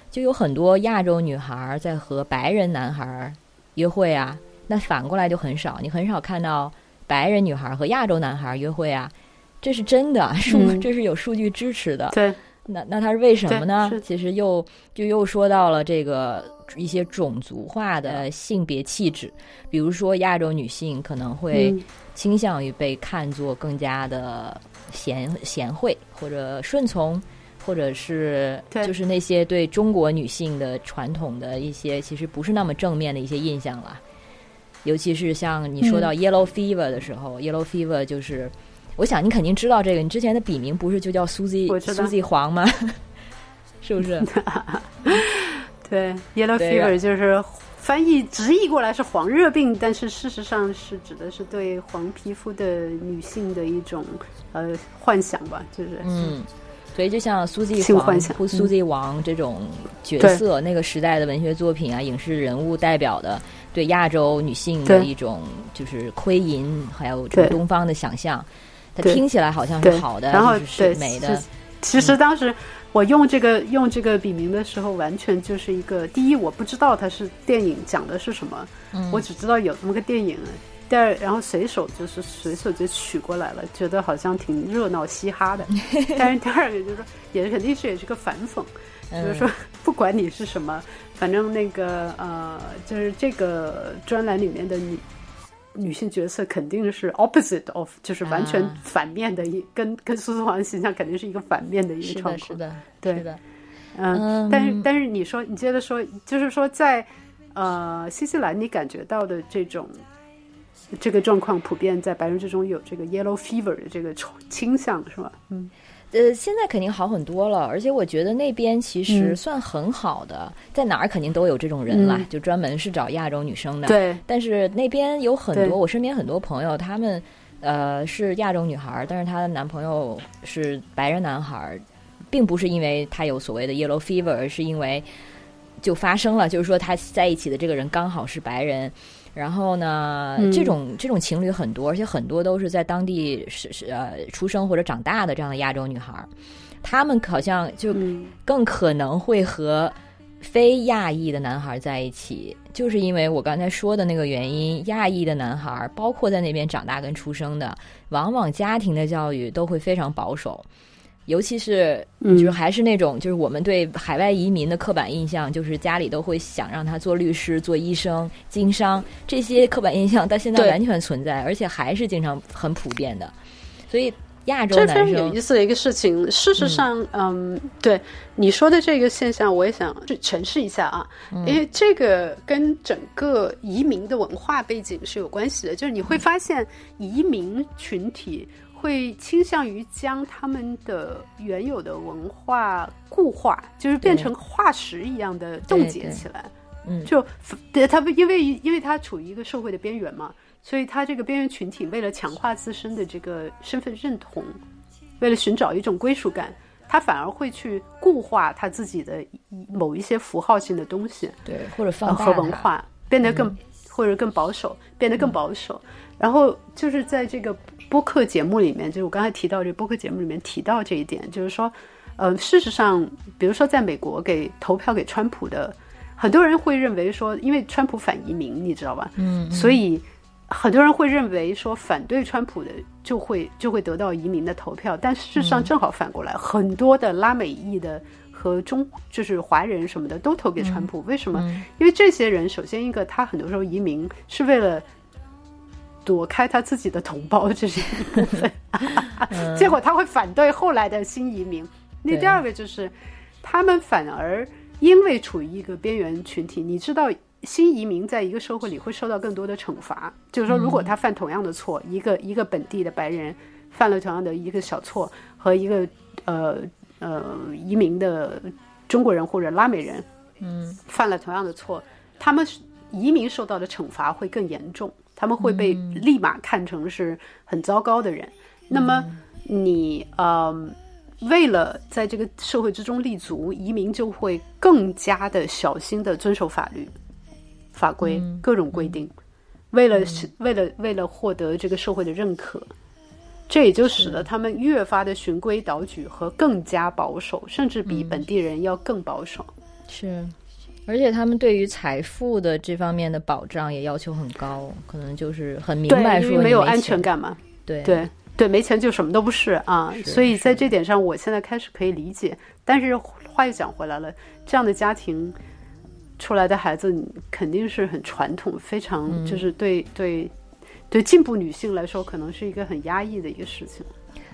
就有很多亚洲女孩在和白人男孩约会啊。那反过来就很少，你很少看到白人女孩和亚洲男孩约会啊。这是真的，数这是有数据支持的。
对，
那那它是为什么呢？其实又就又说到了这个一些种族化的性别气质，比如说亚洲女性可能会倾向于被看作更加的贤贤惠或者顺从，或者是就是那些对中国女性的传统的一些其实不是那么正面的一些印象了。尤其是像你说到 yellow fever 的时候，yellow fever 就是。我想你肯定知道这个，你之前的笔名不是就叫苏 z 苏 z 黄吗？*laughs* 是不是？*laughs*
对，yellow fever 就是翻译直译过来是黄热病，但是事实上是指的是对黄皮肤的女性的一种呃幻想吧，就是
嗯，所以就像苏 z 苏 z 王这种角色，那个时代的文学作品啊、影视人物代表的对亚洲女性的一种就是窥淫，还有这个东方的想象。它听起来好像是好的，
然后
是美的。
其实当时我用这个用这个笔名的时候，完全就是一个第一，我不知道它是电影讲的是什么，我只知道有这么个电影。第二，然后随手就是随手就取过来了，觉得好像挺热闹嘻哈的。*laughs* 但是第二个就是说，也肯定是也是个反讽，就是说不管你是什么，反正那个呃，就是这个专栏里面的你。女性角色肯定是 opposite of，就是完全反面的一，跟跟苏苏黄的形象肯定是一个反面的一个状况。
是的，
对的。嗯，但是但是你说，你接着说，就是说在呃新西兰，你感觉到的这种这个状况，普遍在白人之中有这个 yellow fever 的这个倾向，是吧？嗯。
呃，现在肯定好很多了，而且我觉得那边其实算很好的，在哪儿肯定都有这种人啦，就专门是找亚洲女生的。
对，
但是那边有很多，我身边很多朋友，他们呃是亚洲女孩，但是她的男朋友是白人男孩，并不是因为他有所谓的 yellow fever，而是因为就发生了，就是说他在一起的这个人刚好是白人。然后呢，这种这种情侣很多，而且很多都是在当地是是呃出生或者长大的这样的亚洲女孩儿，他们好像就更可能会和非亚裔的男孩在一起，就是因为我刚才说的那个原因，亚裔的男孩儿，包括在那边长大跟出生的，往往家庭的教育都会非常保守。尤其是，就是还是那种，就是我们对海外移民的刻板印象，就是家里都会想让他做律师、做医生、经商，这些刻板印象到现在完全存在，而且还是经常很普遍的。所以亚洲男生，这
非常有意思的一个事情。事实上，嗯，对你说的这个现象，我也想去诠释一下啊，因为这个跟整个移民的文化背景是有关系的。就是你会发现，移民群体。会倾向于将他们的原有的文化固化，就是变成化石一样的冻结起来。
嗯，
就他不因为因为他处于一个社会的边缘嘛，所以他这个边缘群体为了强化自身的这个身份认同，为了寻找一种归属感，他反而会去固化他自己的某一些符号性的东西，
对，或者放
和文化变得更或者更保守，变得更保守。然后就是在这个。播客节目里面，就是我刚才提到这播客节目里面提到这一点，就是说，呃，事实上，比如说在美国给投票给川普的，很多人会认为说，因为川普反移民，你知道吧？
嗯，
所以很多人会认为说，反对川普的就会就会得到移民的投票，但事实上正好反过来，很多的拉美裔的和中就是华人什么的都投给川普，为什么？因为这些人首先一个，他很多时候移民是为了。躲开他自己的同胞，这是一部分。*laughs* 结果他会反对后来的新移民。那第二个就是，他们反而因为处于一个边缘群体，你知道，新移民在一个社会里会受到更多的惩罚。就是说，如果他犯同样的错，一个一个本地的白人犯了同样的一个小错，和一个呃呃移民的中国人或者拉美人，
嗯，
犯了同样的错，他们移民受到的惩罚会更严重。他们会被立马看成是很糟糕的人。那么你呃，为了在这个社会之中立足，移民就会更加的小心的遵守法律、法规、各种规定。为了为了为了获得这个社会的认可，这也就使得他们越发的循规蹈矩和更加保守，甚至比本地人要更保守。
是，而且他们对于财富的这方面的保障也要求很高，可能就是很明白说
没有安全感嘛。
对
对对，没钱就什么都不是啊。所以在这点上，我现在开始可以理解。但是话又讲回来了，这样的家庭出来的孩子肯定是很传统，非常就是对对对进步女性来说，可能是一个很压抑的一个事情。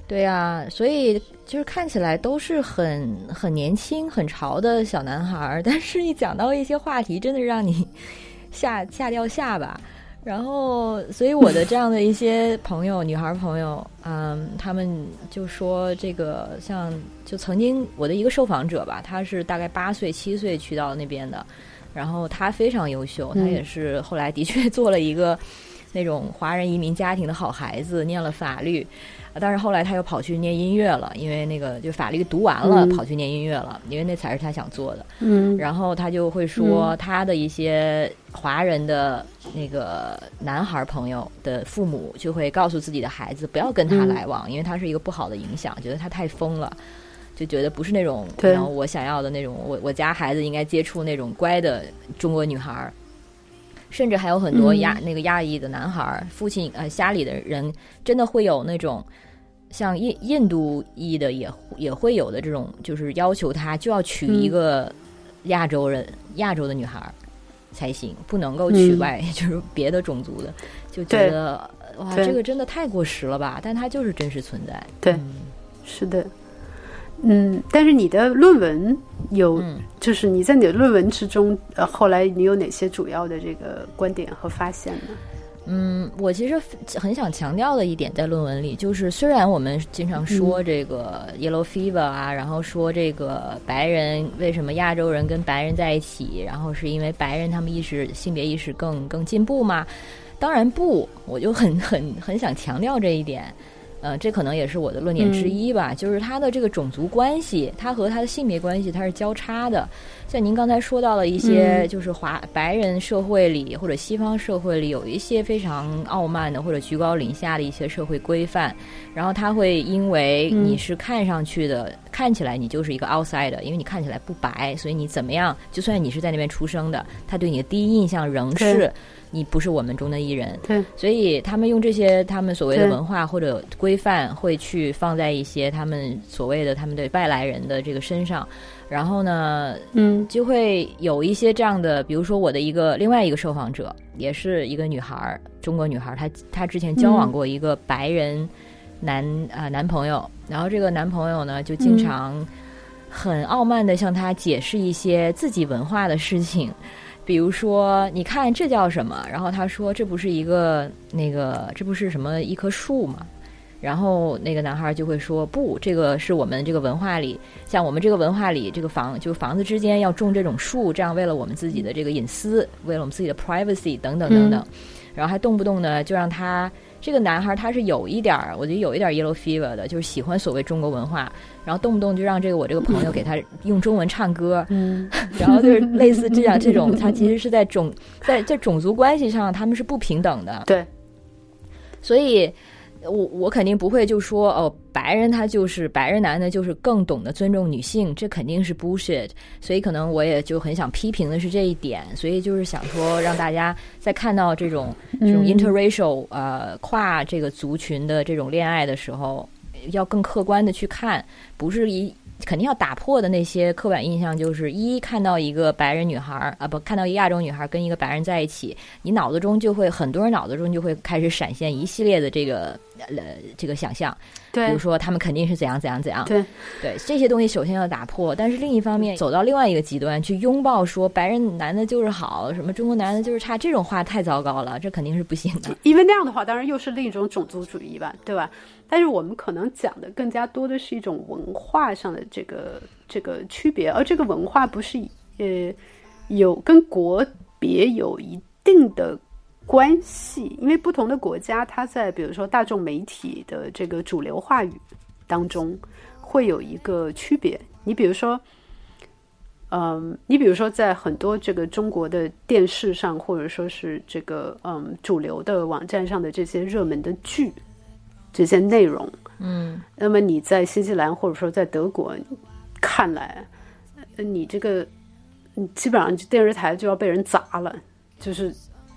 对呀，所以就是看起来都是很很年轻、很潮的小男孩儿，*laughs* 但是一讲到一些话题，真的让你 *laughs* 吓吓掉下巴。然后，所以我的这样的一些朋友，女孩朋友，嗯，他们就说这个像就曾经我的一个受访者吧，他是大概八岁、七岁去到那边的，然后他非常优秀，他也是后来的确 *laughs* 做了一个那种华人移民家庭的好孩子，念了法律。但是后来他又跑去念音乐了，因为那个就法律读完了，跑去念音乐了，因为那才是他想做的。
嗯，
然后他就会说，他的一些华人的那个男孩朋友的父母就会告诉自己的孩子不要跟他来往，因为他是一个不好的影响，觉得他太疯了，就觉得不是那种然后我想要的那种，我我家孩子应该接触那种乖的中国女孩儿。甚至还有很多亚那个亚裔的男孩儿，父亲呃家里的人真的会有那种像印印度裔的也也会有的这种，就是要求他就要娶一个亚洲人亚洲的女孩才行，不能够娶外 *laughs* 就是别的种族的，就觉得哇这个真的太过时了吧？但它就是真实存在，
对，是的。嗯，但是你的论文有，就是你在你的论文之中，呃，后来你有哪些主要的这个观点和发现呢？
嗯，我其实很想强调的一点在论文里，就是虽然我们经常说这个 yellow fever 啊，然后说这个白人为什么亚洲人跟白人在一起，然后是因为白人他们意识性别意识更更进步吗？当然不，我就很很很想强调这一点。呃，这可能也是我的论点之一吧，就是他的这个种族关系，他和他的性别关系，它是交叉的。像您刚才说到了一些，就是华白人社会里或者西方社会里有一些非常傲慢的或者居高临下的一些社会规范，然后他会因为你是看上去的，看起来你就是一个 outside，因为你看起来不白，所以你怎么样，就算你是在那边出生的，他对你的第一印象仍是。你不是我们中的一人，
对，
所以他们用这些他们所谓的文化或者规范，会去放在一些他们所谓的他们的外来人的这个身上，然后呢，
嗯，
就会有一些这样的，比如说我的一个另外一个受访者，也是一个女孩，中国女孩，她她之前交往过一个白人男啊男朋友，然后这个男朋友呢就经常很傲慢的向她解释一些自己文化的事情。比如说，你看这叫什么？然后他说这不是一个那个，这不是什么一棵树吗？然后那个男孩就会说不，这个是我们这个文化里，像我们这个文化里，这个房就房子之间要种这种树，这样为了我们自己的这个隐私，为了我们自己的 privacy 等等等等。然后还动不动呢就让他。这个男孩他是有一点儿，我觉得有一点 yellow fever 的，就是喜欢所谓中国文化，然后动不动就让这个我这个朋友给他用中文唱歌，
嗯，*laughs*
然后就是 *laughs* 类似这样这种，他其实是在种在在种族关系上他们是不平等的，
对，
所以。我我肯定不会就说哦，白人他就是白人男的，就是更懂得尊重女性，这肯定是 bullshit。所以可能我也就很想批评的是这一点，所以就是想说让大家在看到这种这种 interracial 呃跨这个族群的这种恋爱的时候，要更客观的去看，不是一。肯定要打破的那些刻板印象，就是一看到一个白人女孩儿啊，不看到一个亚洲女孩跟一个白人在一起，你脑子中就会很多人脑子中就会开始闪现一系列的这个呃这个想象。
对，
比如说他们肯定是怎样怎样怎样。
对，
对，这些东西首先要打破，但是另一方面走到另外一个极端去拥抱说白人男的就是好，什么中国男的就是差，这种话太糟糕了，这肯定是不行的。
因为那样的话，当然又是另一种种族主义吧，对吧？但是我们可能讲的更加多的是一种文化上的这个这个区别，而这个文化不是呃有跟国别有一定的关系，因为不同的国家，它在比如说大众媒体的这个主流话语当中会有一个区别。你比如说，嗯，你比如说在很多这个中国的电视上，或者说是这个嗯主流的网站上的这些热门的剧。这些内容，
嗯，
那么你在新西兰或者说在德国看来，你这个基本上电视台就要被人砸了，就是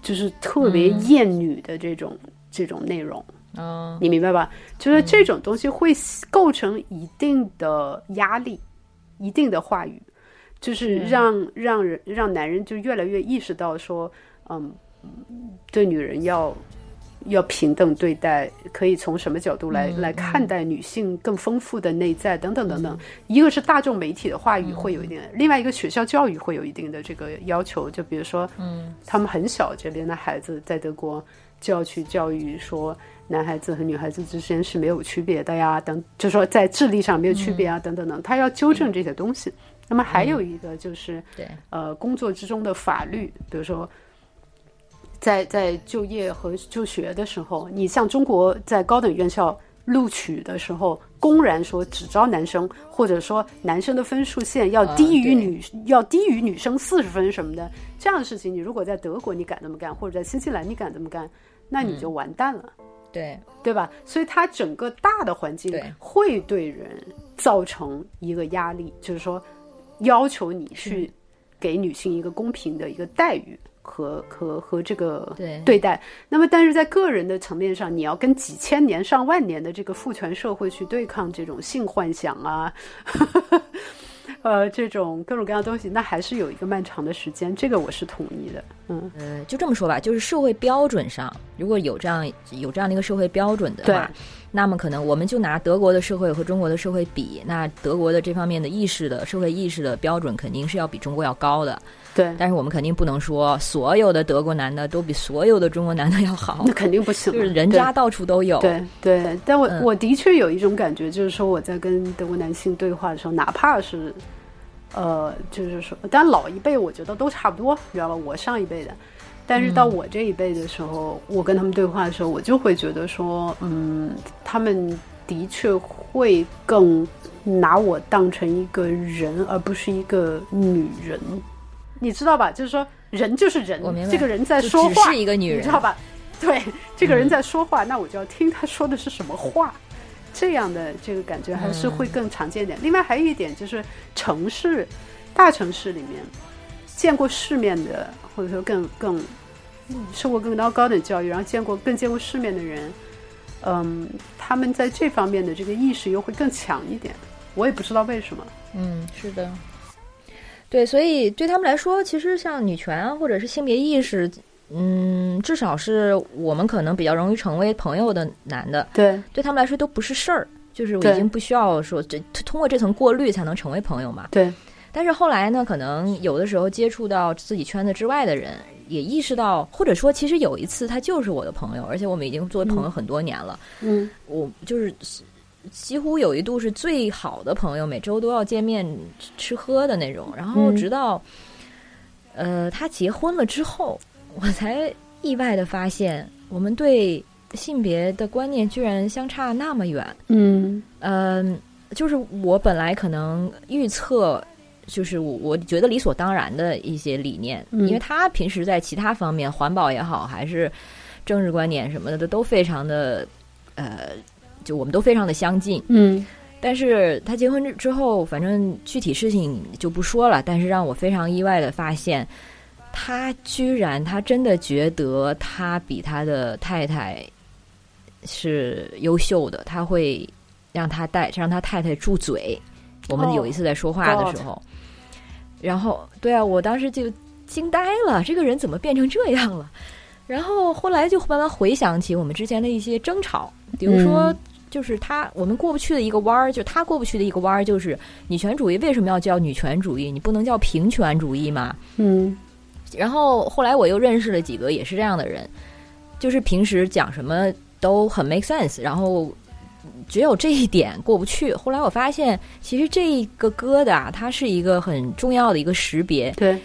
就是特别厌女的这种这种内容。
嗯，
你明白吧？就是这种东西会构成一定的压力，一定的话语，就是让让人让男人就越来越意识到说，嗯，对女人要要平等对待，可以从什么角度来来看待女性更丰富的内在等等等等。一个是大众媒体的话语会有一定，另外一个学校教育会有一定的这个要求。就比如说，
嗯，
他们很小这边的孩子在德国就要去教育说。男孩子和女孩子之间是没有区别的呀，等就说在智力上没有区别啊，等等等，他要纠正这些东西。那么还有一个就是，
对，
呃，工作之中的法律，比如说，在在就业和就学的时候，你像中国在高等院校录取的时候，公然说只招男生，或者说男生的分数线要低于女，要低于女生四十分什么的，这样的事情，你如果在德国你敢这么干，或者在新西兰你敢这么干，那你就完蛋了。
对
对吧？所以它整个大的环境会对人造成一个压力，就是说要求你去给女性一个公平的一个待遇和和和这个对待。那么，但是在个人的层面上，你要跟几千年、上万年的这个父权社会去对抗这种性幻想啊。*laughs* 呃，这种各种各样的东西，那还是有一个漫长的时间，这个我是同意的。嗯，
呃，就这么说吧，就是社会标准上，如果有这样有这样的一个社会标准的话，那么可能我们就拿德国的社会和中国的社会比，那德国的这方面的意识的社会意识的标准肯定是要比中国要高的。
对，
但是我们肯定不能说所有的德国男的都比所有的中国男的要好，*laughs*
那肯定不行，
就是人渣到处都有。
对对，但我我的确有一种感觉，就是说我在跟德国男性对话的时候，哪怕是。呃，就是说，但老一辈我觉得都差不多，你知道吧？我上一辈的，但是到我这一辈的时候，我跟他们对话的时候，我就会觉得说，嗯，他们的确会更拿我当成一个人，而不是一个女人，你知道吧？就是说，人就是人，这个人在说话，
是一个女人，你
知道吧？对，这个人在说话，那我就要听他说的是什么话。这样的这个感觉还是会更常见点。另外还有一点就是，城市、大城市里面见过世面的，或者说更更受过更高高等教育，然后见过更见过世面的人，嗯，他们在这方面的这个意识又会更强一点。我也不知道为什么。
嗯，是的，对，所以对他们来说，其实像女权啊或者是性别意识。嗯，至少是我们可能比较容易成为朋友的男的，
对，
对他们来说都不是事儿，就是我已经不需要说这通过这层过滤才能成为朋友嘛。
对，
但是后来呢，可能有的时候接触到自己圈子之外的人，也意识到，或者说其实有一次他就是我的朋友，而且我们已经作为朋友很多年了。
嗯，
我就是几乎有一度是最好的朋友，每周都要见面吃喝的那种。然后直到呃他结婚了之后。我才意外的发现，我们对性别的观念居然相差那么远。
嗯
嗯，就是我本来可能预测，就是我我觉得理所当然的一些理念，因为他平时在其他方面，环保也好，还是政治观点什么的，都非常的呃，就我们都非常的相近。
嗯，
但是他结婚之之后，反正具体事情就不说了。但是让我非常意外的发现。他居然，他真的觉得他比他的太太是优秀的，他会让他带让他太太住嘴。我们有一次在说话的时候，然后对啊，我当时就惊呆了，这个人怎么变成这样了？然后后来就慢慢回想起我们之前的一些争吵，比如说，就是他我们过不去的一个弯儿，就他过不去的一个弯儿，就是女权主义为什么要叫女权主义？你不能叫平权主义吗？
嗯。
然后后来我又认识了几个也是这样的人，就是平时讲什么都很 make sense，然后只有这一点过不去。后来我发现，其实这个疙瘩它是一个很重要的一个识别。
对，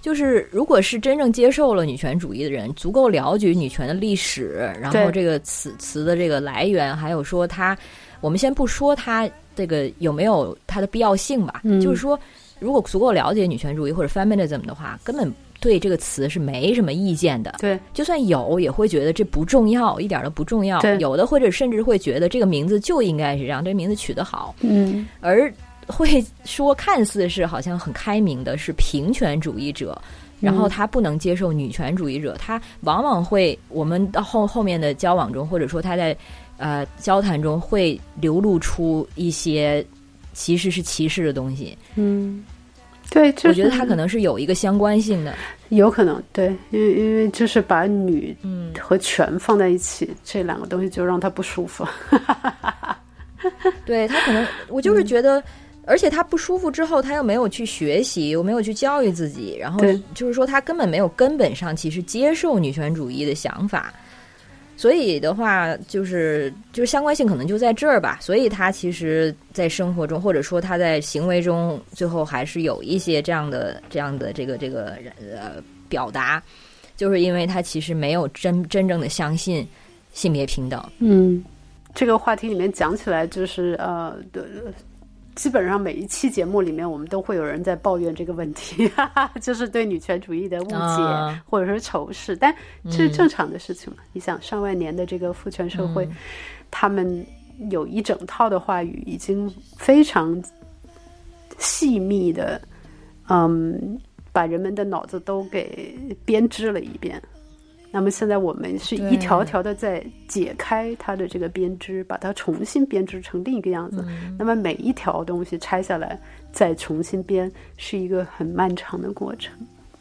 就是如果是真正接受了女权主义的人，足够了解女权的历史，然后这个词词的这个来源，还有说它，我们先不说它这个有没有它的必要性吧，就是说，如果足够了解女权主义或者 feminism 的话，根本。对这个词是没什么意见的，
对，
就算有也会觉得这不重要，一点都不重要。有的或者甚至会觉得这个名字就应该是这样，这名字取得好。
嗯，*laughs*
而会说看似是好像很开明的，是平权主义者，然后他不能接受女权主义者，他往往会我们到后后面的交往中，或者说他在呃交谈中会流露出一些其实是歧视的东西。
嗯，对，
我觉得他可能是有一个相关性的，
有可能对，因为因为就是把女嗯和权放在一起，这两个东西就让他不舒服。*laughs*
对他可能，我就是觉得。而且他不舒服之后，他又没有去学习，又没有去教育自己，然后就是说他根本没有根本上其实接受女权主义的想法，所以的话就是就是相关性可能就在这儿吧。所以他其实，在生活中或者说他在行为中，最后还是有一些这样的这样的这个这个呃表达，就是因为他其实没有真真正的相信性别平等。
嗯，这个话题里面讲起来就是呃。基本上每一期节目里面，我们都会有人在抱怨这个问题，哈 *laughs* 哈就是对女权主义的误解或者说仇视，但这是正常的事情嘛？你想，上万年的这个父权社会，他们有一整套的话语，已经非常细密的，嗯，把人们的脑子都给编织了一遍。那么现在我们是一条条的在解开它的这个编织，把它重新编织成另一个样子。那么每一条东西拆下来再重新编，是一个很漫长的过程。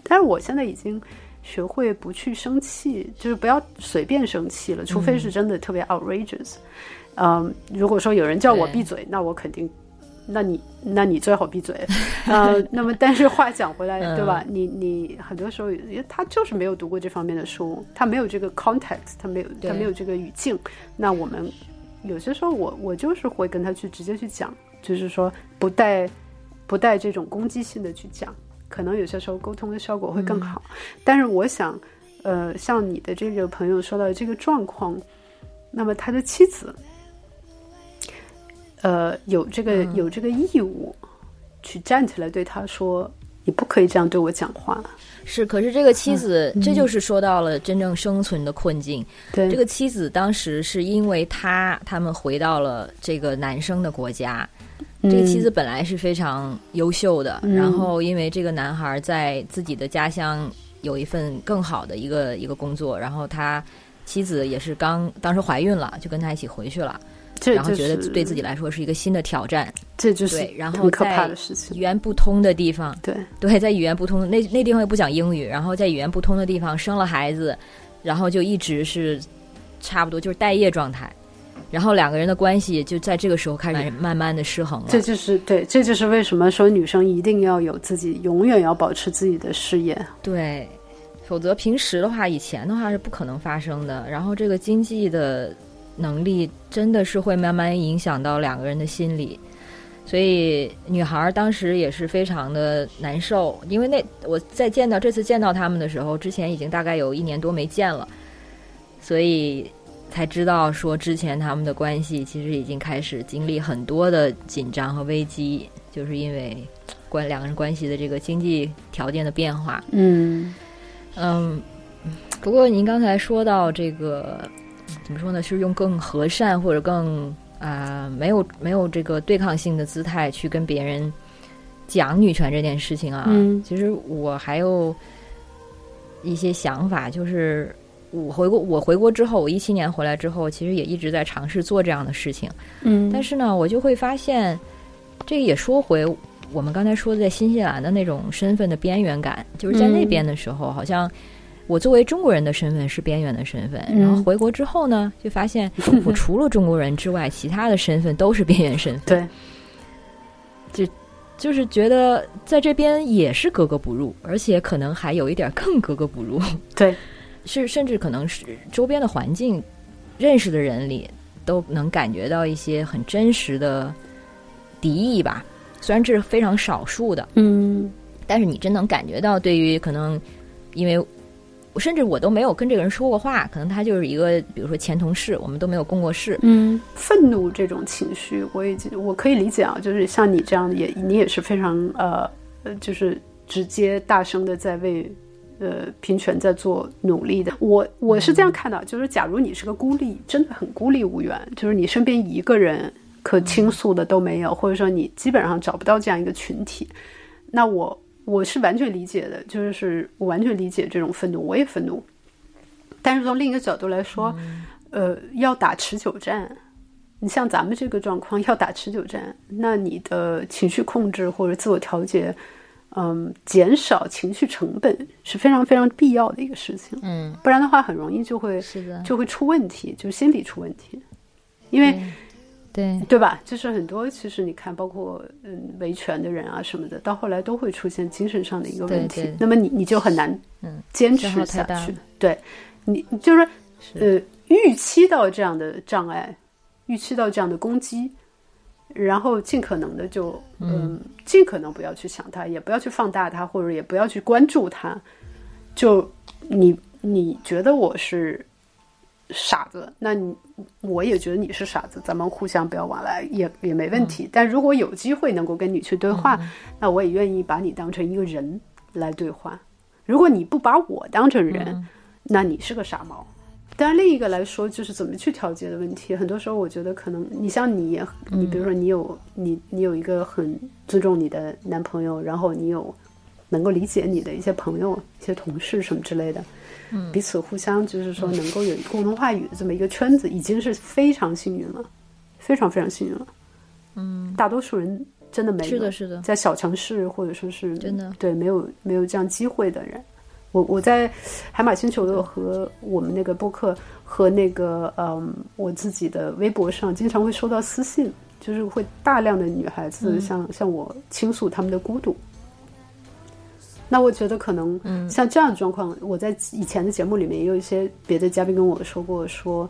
但是我现在已经学会不去生气，就是不要随便生气了，除非是真的特别 outrageous。嗯，如果说有人叫我闭嘴，那我肯定。那你那你最好闭嘴，*laughs* 呃，那么但是话讲回来，对吧？你你很多时候，他就是没有读过这方面的书，他没有这个 context，他没有他没有这个语境。那我们有些时候，我我就是会跟他去直接去讲，就是说不带不带这种攻击性的去讲，可能有些时候沟通的效果会更好。但是我想，呃，像你的这个朋友说到的这个状况，那么他的妻子。呃，有这个有这个义务，去站起来对他说：“你不可以这样对我讲话。”
是，可是这个妻子，这就是说到了真正生存的困境。
对，
这个妻子当时是因为他他们回到了这个男生的国家，这个妻子本来是非常优秀的，然后因为这个男孩在自己的家乡有一份更好的一个一个工作，然后他妻子也是刚当时怀孕了，就跟他一起回去了。然后觉得对自己来说是一个新的挑战，
这就是
对。然后可怕的事情语言不通的地方，
对
对，在语言不通那那地方又不讲英语，然后在语言不通的地方生了孩子，然后就一直是差不多就是待业状态，然后两个人的关系就在这个时候开始慢慢的失衡了。
这就是对，这就是为什么说女生一定要有自己，永远要保持自己的事业。
对，否则平时的话，以前的话是不可能发生的。然后这个经济的。能力真的是会慢慢影响到两个人的心理，所以女孩当时也是非常的难受。因为那我在见到这次见到他们的时候，之前已经大概有一年多没见了，所以才知道说之前他们的关系其实已经开始经历很多的紧张和危机，就是因为关两个人关系的这个经济条件的变化。
嗯
嗯，不过您刚才说到这个。怎么说呢？是用更和善或者更啊没有没有这个对抗性的姿态去跟别人讲女权这件事情啊。
嗯，
其实我还有一些想法，就是我回国，我回国之后，我一七年回来之后，其实也一直在尝试做这样的事情。
嗯，
但是呢，我就会发现，这个也说回我们刚才说的在新西兰的那种身份的边缘感，就是在那边的时候，好像。我作为中国人的身份是边缘的身份，然后回国之后呢，就发现我 *laughs* 除了中国人之外，其他的身份都是边缘身
份。
对，就就是觉得在这边也是格格不入，而且可能还有一点更格格不入。*laughs*
对，
是甚至可能是周边的环境、认识的人里都能感觉到一些很真实的敌意吧。虽然这是非常少数的，
嗯，
但是你真能感觉到，对于可能因为。我甚至我都没有跟这个人说过话，可能他就是一个，比如说前同事，我们都没有共过事。
嗯，愤怒这种情绪，我已经我可以理解啊，就是像你这样，也你也是非常呃呃，就是直接大声的在为呃平权在做努力的。我我是这样看的，就是假如你是个孤立，真的很孤立无援，就是你身边一个人可倾诉的都没有，或者说你基本上找不到这样一个群体，那我我是完全理解的，就是我完全理解这种愤怒，我也愤怒。但是从另一个角度来说，呃，要打持久战，你像咱们这个状况要打持久战，那你的情绪控制或者自我调节，嗯，减少情绪成本是非常非常必要的一个事情。
嗯，
不然的话很容易就会
是的，
就会出问题，就是心理出问题，因为。
对
对吧？就是很多，其实你看，包括嗯维权的人啊什么的，到后来都会出现精神上的一个问题。那么你你就很难
嗯
坚持下去。对，你就是呃预期到这样的障碍，预期到这样的攻击，然后尽可能的就嗯尽可能不要去想它，也不要去放大它，或者也不要去关注它。就你你觉得我是？傻子，那你我也觉得你是傻子，咱们互相不要往来，也也没问题。但如果有机会能够跟你去对话，那我也愿意把你当成一个人来对话。如果你不把我当成人，那你是个傻猫。但另一个来说，就是怎么去调节的问题。很多时候，我觉得可能你像你，你比如说你有你你有一个很尊重你的男朋友，然后你有能够理解你的一些朋友、一些同事什么之类的。彼此互相就是说能够有共同话语的这么一个圈子，已经是非常幸运了，非常非常幸运了。
嗯，
大多数人真的没有，
是的，是的，
在小城市或者说是
真的
对没有没有这样机会的人，我我在海马星球的和我们那个播客和那个嗯我自己的微博上，经常会收到私信，就是会大量的女孩子向向我倾诉他们的孤独。那我觉得可能像这样的状况，我在以前的节目里面也有一些别的嘉宾跟我说过，说，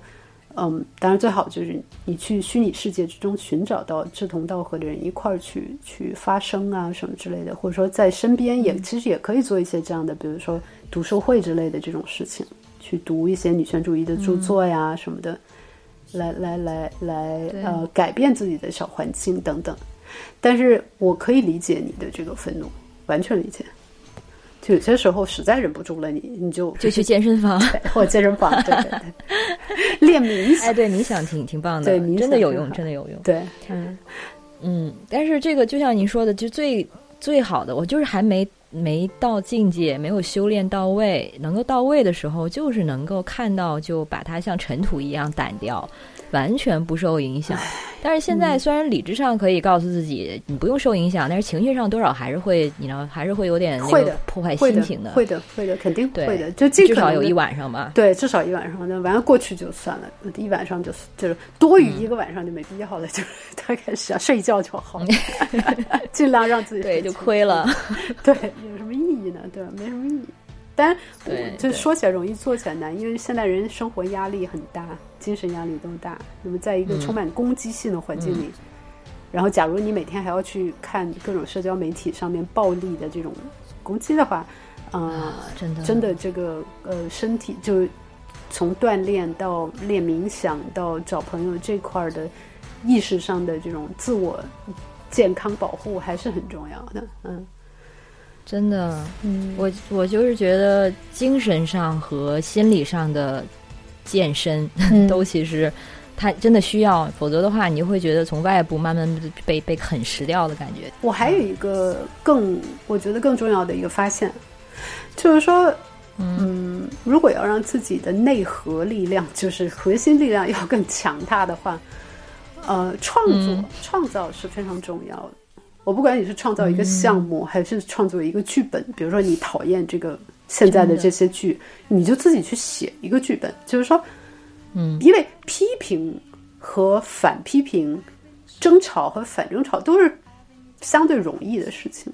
嗯，当然最好就是你去虚拟世界之中寻找到志同道合的人一块儿去去发声啊什么之类的，或者说在身边也其实也可以做一些这样的，比如说读书会之类的这种事情，去读一些女权主义的著作呀什么的，来来来来呃改变自己的小环境等等。但是我可以理解你的这个愤怒，完全理解。就有些时候实在忍不住了，你你就
就去健身房
或健身房，对对对，练冥想。
哎，对，冥想挺挺棒的，
对，
真的有用，真的有用。
对，
嗯嗯，但是这个就像您说的，就最最好的，我就是还没没到境界，没有修炼到位，能够到位的时候，就是能够看到，就把它像尘土一样掸掉。完全不受影响，但是现在虽然理智上可以告诉自己你不用受影响，但是情绪上多少还是会，你知道，还是会有点
会的
破坏心情
的，会的，会的，肯定会的，
就
至
少有一晚上吧。
对，至少一晚上，那完了过去就算了，一晚上就就是多余一个晚上就没必要了，就大概是啊，睡觉就好，*laughs* 尽量让自己
对就亏了，*laughs*
对，有什么意义呢？对吧？没什么意义。但就说起来容易，做起来难，因为现代人生活压力很大，精神压力都大。那么，在一个充满攻击性的环境里，然后，假如你每天还要去看各种社交媒体上面暴力的这种攻击的话，
啊，真的，
真的，这个呃，身体就从锻炼到练冥想到找朋友这块的意识上的这种自我健康保护还是很重要的，嗯。
真的，嗯，我我就是觉得精神上和心理上的健身都其实它真的需要，否则的话，你就会觉得从外部慢慢被被啃食掉的感觉。
我还有一个更我觉得更重要的一个发现，就是说，嗯，如果要让自己的内核力量，就是核心力量要更强大的话，呃，创作创造是非常重要的。我不管你是创造一个项目，还是创作一个剧本，比如说你讨厌这个现在的这些剧，你就自己去写一个剧本。就是说，
嗯，
因为批评和反批评、争吵和反争吵都是相对容易的事情。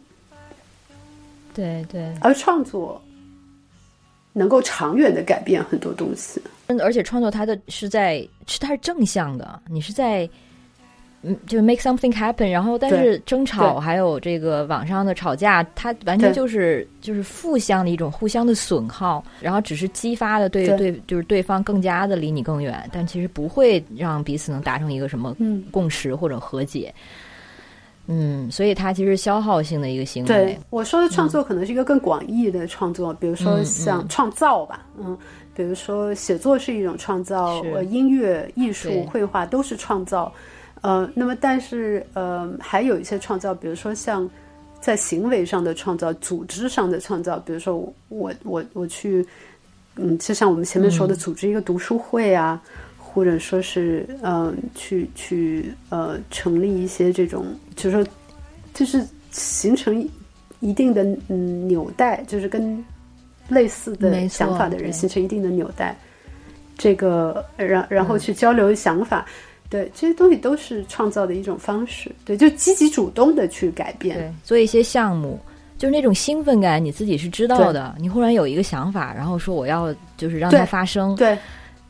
对对，
而创作能够长远的改变很多东西。
嗯，而且创作它的是在是它是正向的，你是在。嗯，就 make something happen，然后但是争吵还有这个网上的吵架，它完全就是就是负向的一种互相的损耗，然后只是激发的对对，就是对方更加的离你更远，但其实不会让彼此能达成一个什么共识或者和解。嗯，所以它其实消耗性的一个行为。
对我说的创作可能是一个更广义的创作，比如说像创造吧，嗯，比如说写作是一种创造，呃，音乐、艺术、绘画都是创造。呃，那么但是呃，还有一些创造，比如说像在行为上的创造、组织上的创造，比如说我我我去，嗯，就像我们前面说的，组织一个读书会啊，或者说是嗯，去去呃，成立一些这种，就是说，就是形成一定的嗯纽带，就是跟类似的想法的人形成一定的纽带，这个然然后去交流想法。对，这些东西都是创造的一种方式。对，就积极主动的去改变，
对，做一些项目，就是那种兴奋感，你自己是知道的。你忽然有一个想法，然后说我要就是让它发生，
对，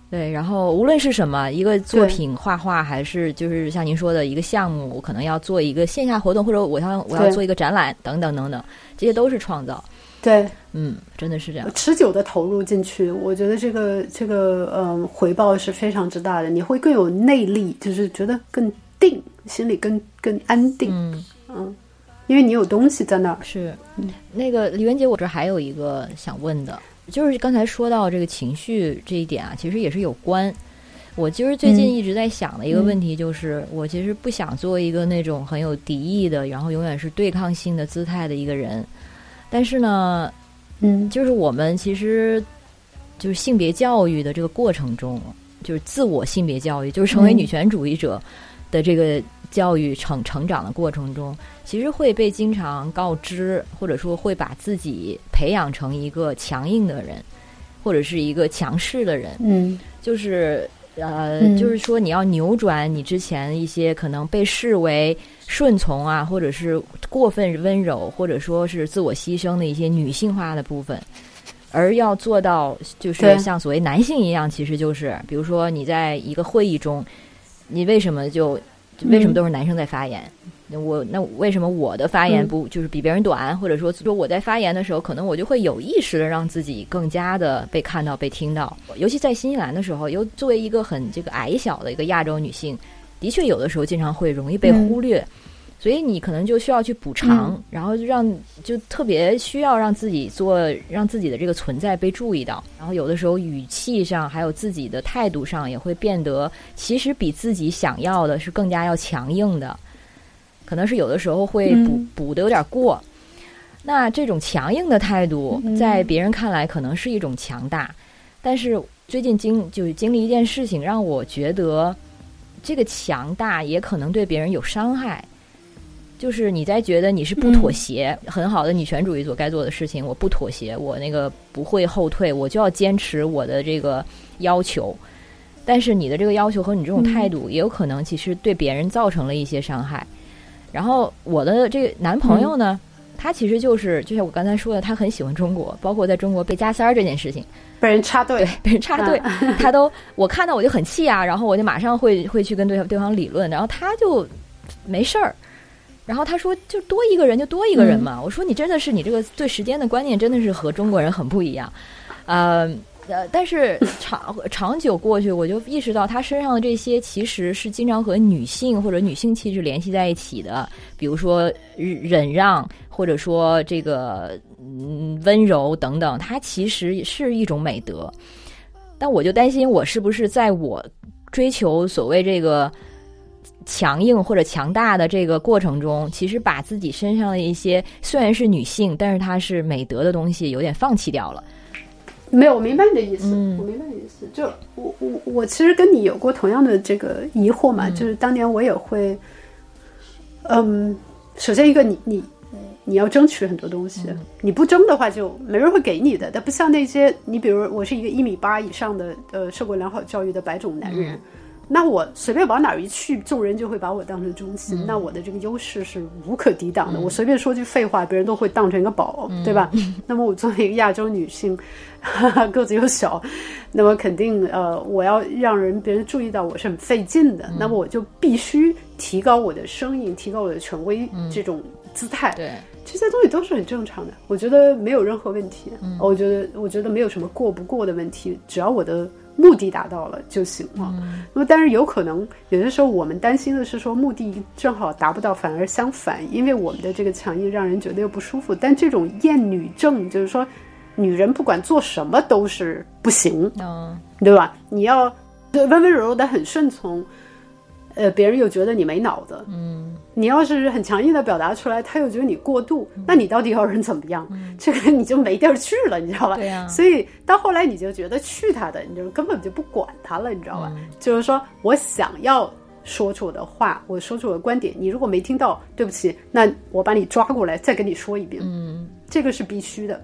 对。然后无论是什么，一个作品、画画，还是就是像您说的一个项目，我可能要做一个线下活动，或者我要我要做一个展览，等等等等，这些都是创造。
对，
嗯，真的是这样，
持久的投入进去，我觉得这个这个嗯回报是非常之大的，你会更有内力，就是觉得更定，心里更更安定，
嗯。
嗯，因为你有东西在那儿。
是，那个李文杰，我这还有一个想问的，就是刚才说到这个情绪这一点啊，其实也是有关。我其实最近一直在想的一个问题就是，我其实不想做一个那种很有敌意的，然后永远是对抗性的姿态的一个人。但是呢，
嗯，
就是我们其实就是性别教育的这个过程中，就是自我性别教育，就是成为女权主义者的这个教育成成长的过程中，其实会被经常告知，或者说会把自己培养成一个强硬的人，或者是一个强势的人，
嗯，
就是。呃，就是说你要扭转你之前一些可能被视为顺从啊，或者是过分温柔，或者说是自我牺牲的一些女性化的部分，而要做到就是像所谓男性一样，其实就是比如说你在一个会议中，你为什么就为什么都是男生在发言？我那为什么我的发言不就是比别人短，或者说说我在发言的时候，可能我就会有意识的让自己更加的被看到、被听到。尤其在新西兰的时候，又作为一个很这个矮小的一个亚洲女性，的确有的时候经常会容易被忽略，所以你可能就需要去补偿，然后让就特别需要让自己做，让自己的这个存在被注意到。然后有的时候语气上还有自己的态度上也会变得，其实比自己想要的是更加要强硬的。可能是有的时候会补补的有点过，那这种强硬的态度，在别人看来可能是一种强大，但是最近经就经历一件事情，让我觉得这个强大也可能对别人有伤害。就是你在觉得你是不妥协，很好的女权主义所该做的事情，我不妥协，我那个不会后退，我就要坚持我的这个要求。但是你的这个要求和你这种态度，也有可能其实对别人造成了一些伤害。然后我的这个男朋友呢，他其实就是就像我刚才说的，他很喜欢中国，包括在中国被加塞儿这件事情，
被人插队，*laughs*
被人插队，他都我看到我就很气啊，然后我就马上会会去跟对方对方理论，然后他就没事儿，然后他说就多一个人就多一个人嘛，我说你真的是你这个对时间的观念真的是和中国人很不一样，呃。呃，但是 *laughs* 长长久过去，我就意识到他身上的这些其实是经常和女性或者女性气质联系在一起的，比如说忍让，或者说这个嗯温柔等等，它其实是一种美德。但我就担心，我是不是在我追求所谓这个强硬或者强大的这个过程中，其实把自己身上的一些虽然是女性，但是它是美德的东西，有点放弃掉了。
没有，我明白你的意思。我明白你的意思。就我我我其实跟你有过同样的这个疑惑嘛，就是当年我也会，嗯，首先一个你你你要争取很多东西，你不争的话就没人会给你的。但不像那些你比如我是一个一米八以上的呃受过良好教育的白种男人。那我随便往哪儿一去，众人就会把我当成中心。那我的这个优势是无可抵挡的。我随便说句废话，别人都会当成一个宝，对吧？*laughs* 那么我作为一个亚洲女性，*laughs* 个子又小，那么肯定呃，我要让人别人注意到我是很费劲的。那么我就必须提高我的声音，提高我的权威这种姿态。
对，
这些东西都是很正常的，我觉得没有任何问题。我觉得我觉得没有什么过不过的问题，只要我的。目的达到了就行了。那么，但是有可能有的时候我们担心的是说，目的正好达不到，反而相反，因为我们的这个强硬让人觉得又不舒服。但这种厌女症，就是说，女人不管做什么都是不行，嗯对吧？你要温温柔柔的很顺从，呃，别人又觉得你没脑子，
嗯，
你要是很强硬的表达出来，他又觉得你过度，那你到底要人怎么样？这个你就没地儿去了，你知道吧？
对呀。
所以到后来你就觉得去他的，你就根本就不管他了，你知道吧？就是说我想要说出我的话，我说出我的观点，你如果没听到，对不起，那我把你抓过来再跟你说一遍，
嗯，
这个是必须的，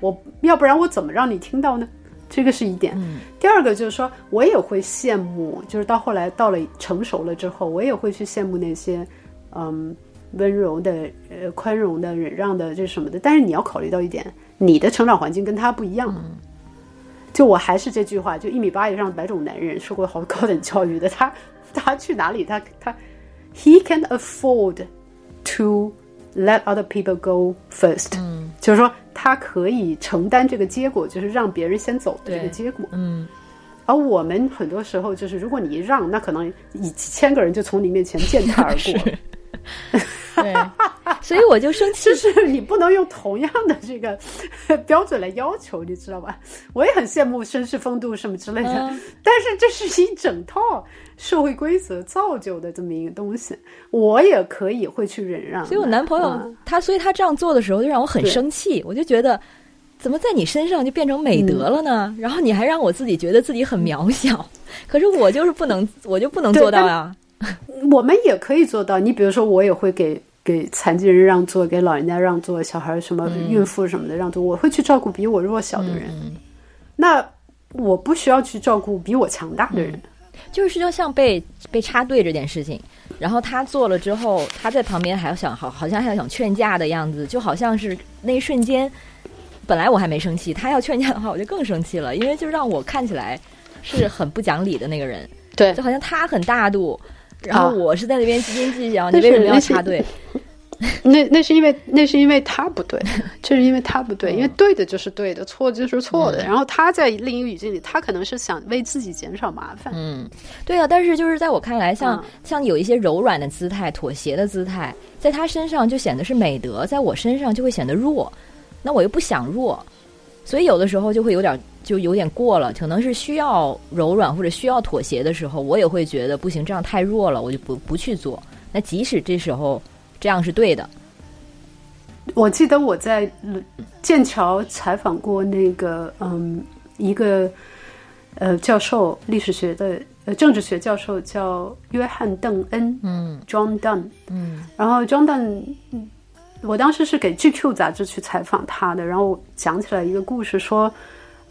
我要不然我怎么让你听到呢？这个是一点，第二个就是说，我也会羡慕，就是到后来到了成熟了之后，我也会去羡慕那些，嗯，温柔的、呃，宽容的、忍让的，这什么的。但是你要考虑到一点，你的成长环境跟他不一样。就我还是这句话，就一米八以上的白种男人，受过好高等教育的，他他去哪里，他他，he can afford to let other people go first。
嗯，
就是说。他可以承担这个结果，就是让别人先走的这个结果。
嗯，
而我们很多时候就是，如果你一让，那可能几千个人就从你面前践踏而过。*laughs* *laughs*
对，所以我就生气，
就是你不能用同样的这个 *laughs* 标准来要求，你知道吧？我也很羡慕绅士风度什么之类的，但是这是一整套社会规则造就的这么一个东西，我也可以会去忍让。
所以我男朋友他，所以他这样做的时候就让我很生气，我就觉得怎么在你身上就变成美德了呢？然后你还让我自己觉得自己很渺小，可是我就是不能，我就不能做到呀。*laughs*
我们也可以做到。你比如说，我也会给给残疾人让座，给老人家让座，小孩什么孕妇什么的让座。我会去照顾比我弱小的人。那我不需要去照顾比我强大的人。
就是就像被被插队这件事情，然后他做了之后，他在旁边还要想好，好像还要想劝架的样子，就好像是那一瞬间，本来我还没生气，他要劝架的话，我就更生气了，因为就让我看起来是很不讲理的那个人。
对，
就好像他很大度。然后我是在那边斤斤计较，你为什么要插队？*laughs*
那那是因为那是因为他不对，就是因为他不对，因为对的就是对的，错就是错的。然后他在另一个语境里，他可能是想为自己减少麻烦。
嗯，对啊。但是就是在我看来，像像有一些柔软的姿态、妥协的姿态，在他身上就显得是美德，在我身上就会显得弱。那我又不想弱，所以有的时候就会有点。就有点过了，可能是需要柔软或者需要妥协的时候，我也会觉得不行，这样太弱了，我就不不去做。那即使这时候这样是对的，
我记得我在剑桥采访过那个嗯一个呃教授，历史学的呃政治学教授叫约翰邓恩，
嗯
，John Dunn，
嗯，
然后 John Dunn，我当时是给 GQ 杂志去采访他的，然后讲起来一个故事说。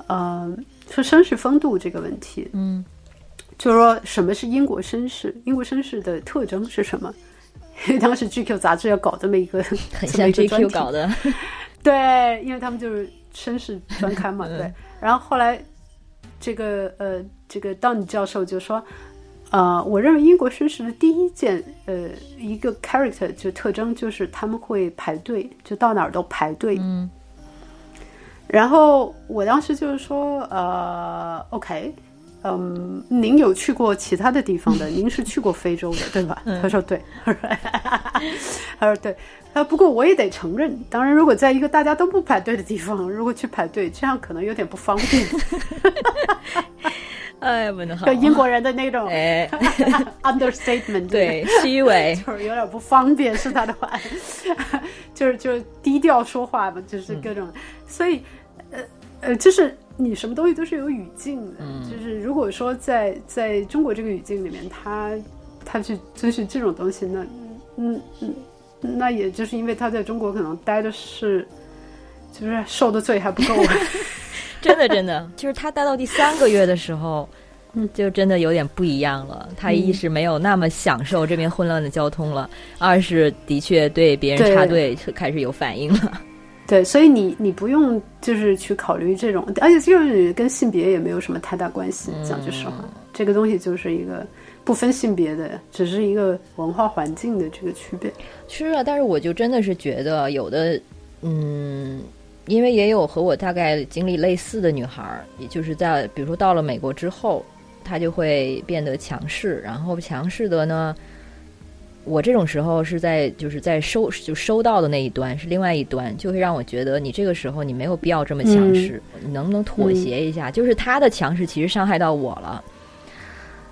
呃，说绅士风度这个问题，
嗯，
就是说什么是英国绅士？英国绅士的特征是什么？因 *laughs* 为当时 GQ 杂志要搞这么一个，*laughs*
很像 GQ 搞的，*laughs*
对，因为他们就是绅士专刊嘛，对。然后后来，这个呃，这个道尼教授就说，呃，我认为英国绅士的第一件呃一个 character 就特征就是他们会排队，就到哪儿都排队，
嗯。
然后我当时就是说，呃，OK，嗯，您有去过其他的地方的？*laughs* 您是去过非洲的，对吧？*laughs* 他说对，他说对，啊，不过我也得承认，当然，如果在一个大家都不排队的地方，如果去排队，这样可能有点不方便。*laughs*
哎，问的好，
英国人的那种
哎
understatement，
对，虚伪，
就是有点不方便，是他的话，就是就是低调说话嘛，就是各种，所以呃呃，就是你什么东西都是有语境的，就是如果说在在中国这个语境里面，他他去遵循这种东西，那嗯嗯，那也就是因为他在中国可能待的是，就是受的罪还不够。*laughs* *laughs*
真的，真的，就是他待到第三个月的时候，嗯，就真的有点不一样了。他一是没有那么享受这边混乱的交通了，二是的确对别人插队开始有反应了。
对，所以你你不用就是去考虑这种，而且就是跟性别也没有什么太大关系。讲句实话，这个东西就是一个不分性别的，只是一个文化环境的这个区别。
是啊，但是我就真的是觉得有的，嗯。因为也有和我大概经历类似的女孩儿，也就是在比如说到了美国之后，她就会变得强势，然后强势的呢，我这种时候是在就是在收就收到的那一端是另外一端，就会让我觉得你这个时候你没有必要这么强势，你能不能妥协一下？就是他的强势其实伤害到我了，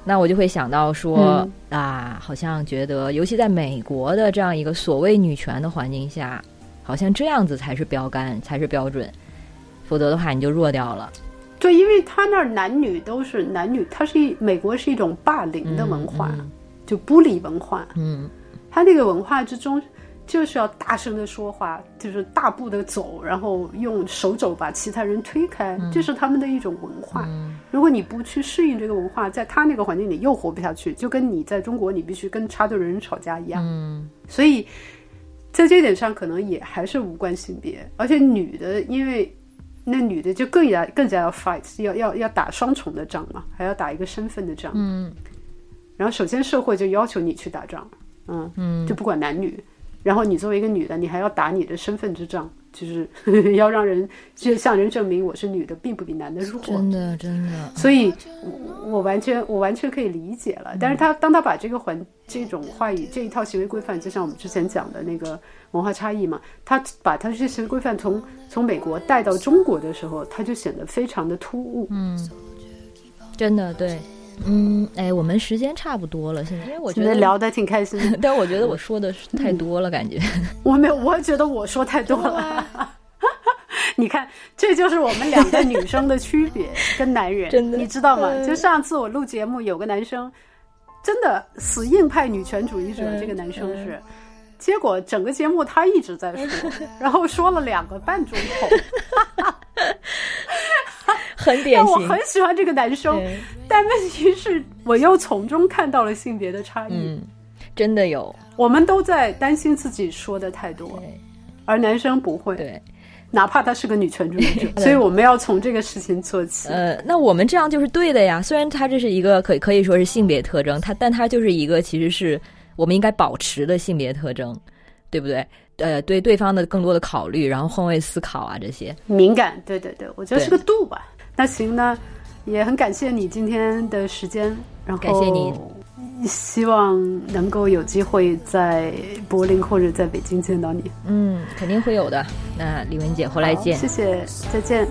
那我就会想到说啊，好像觉得，尤其在美国的这样一个所谓女权的环境下，好像这样子才是标杆，才是标准，否则的话你就弱掉了。
对，因为他那儿男女都是男女，他是一美国是一种霸凌的文化，就孤立文化。
嗯，
他那个文化之中。就是要大声的说话，就是大步的走，然后用手肘把其他人推开，这是他们的一种文化。如果你不去适应这个文化，在他那个环境里又活不下去，就跟你在中国你必须跟插队的人吵架一样。嗯所以在这点上，可能也还是无关性别。而且女的，因为那女的就更加更加要 fight，要要要打双重的仗嘛，还要打一个身份的仗。
嗯，
然后首先社会就要求你去打仗，嗯嗯，就不管男女。然后你作为一个女的，你还要打你的身份之仗，就是 *laughs* 要让人就向人证明我是女的，并不比男的弱。
真的，真的。
所以，我完全我完全可以理解了。但是他当他把这个环这种话语这一套行为规范，就像我们之前讲的那个文化差异嘛，他把他这些行为规范从从美国带到中国的时候，他就显得非常的突兀。
嗯，真的对。嗯，哎，我们时间差不多了，现在，因为我觉得
聊的挺开心，*laughs*
但我觉得我说的太多了，感觉。*laughs*
我没有，我觉得我说太多了。*laughs* 你看，这就是我们两个女生的区别，跟男人，
真的，
你知道吗？就上次我录节目，有个男生，真的死硬派女权主义者，这个男生是，结果整个节目他一直在说，然后说了两个半钟头。
很典型，
我很喜欢这个男生，但问题是，我又从中看到了性别的差异。
嗯，真的有，
我们都在担心自己说的太多，而男生不会。
对，
哪怕他是个女权主义者，*laughs* 所以我们要从这个事情做起。
呃，那我们这样就是对的呀。虽然他这是一个可可以说是性别特征，他但他就是一个其实是我们应该保持的性别特征，对不对？呃，对对方的更多的考虑，然后换位思考啊，这些
敏感，对对对，我觉得是个度吧。那行那，也很感谢你今天的时间，然后
感谢你，
希望能够有机会在柏林或者在北京见到你。
嗯，肯定会有的。那李文姐，回来见。
谢谢，再见。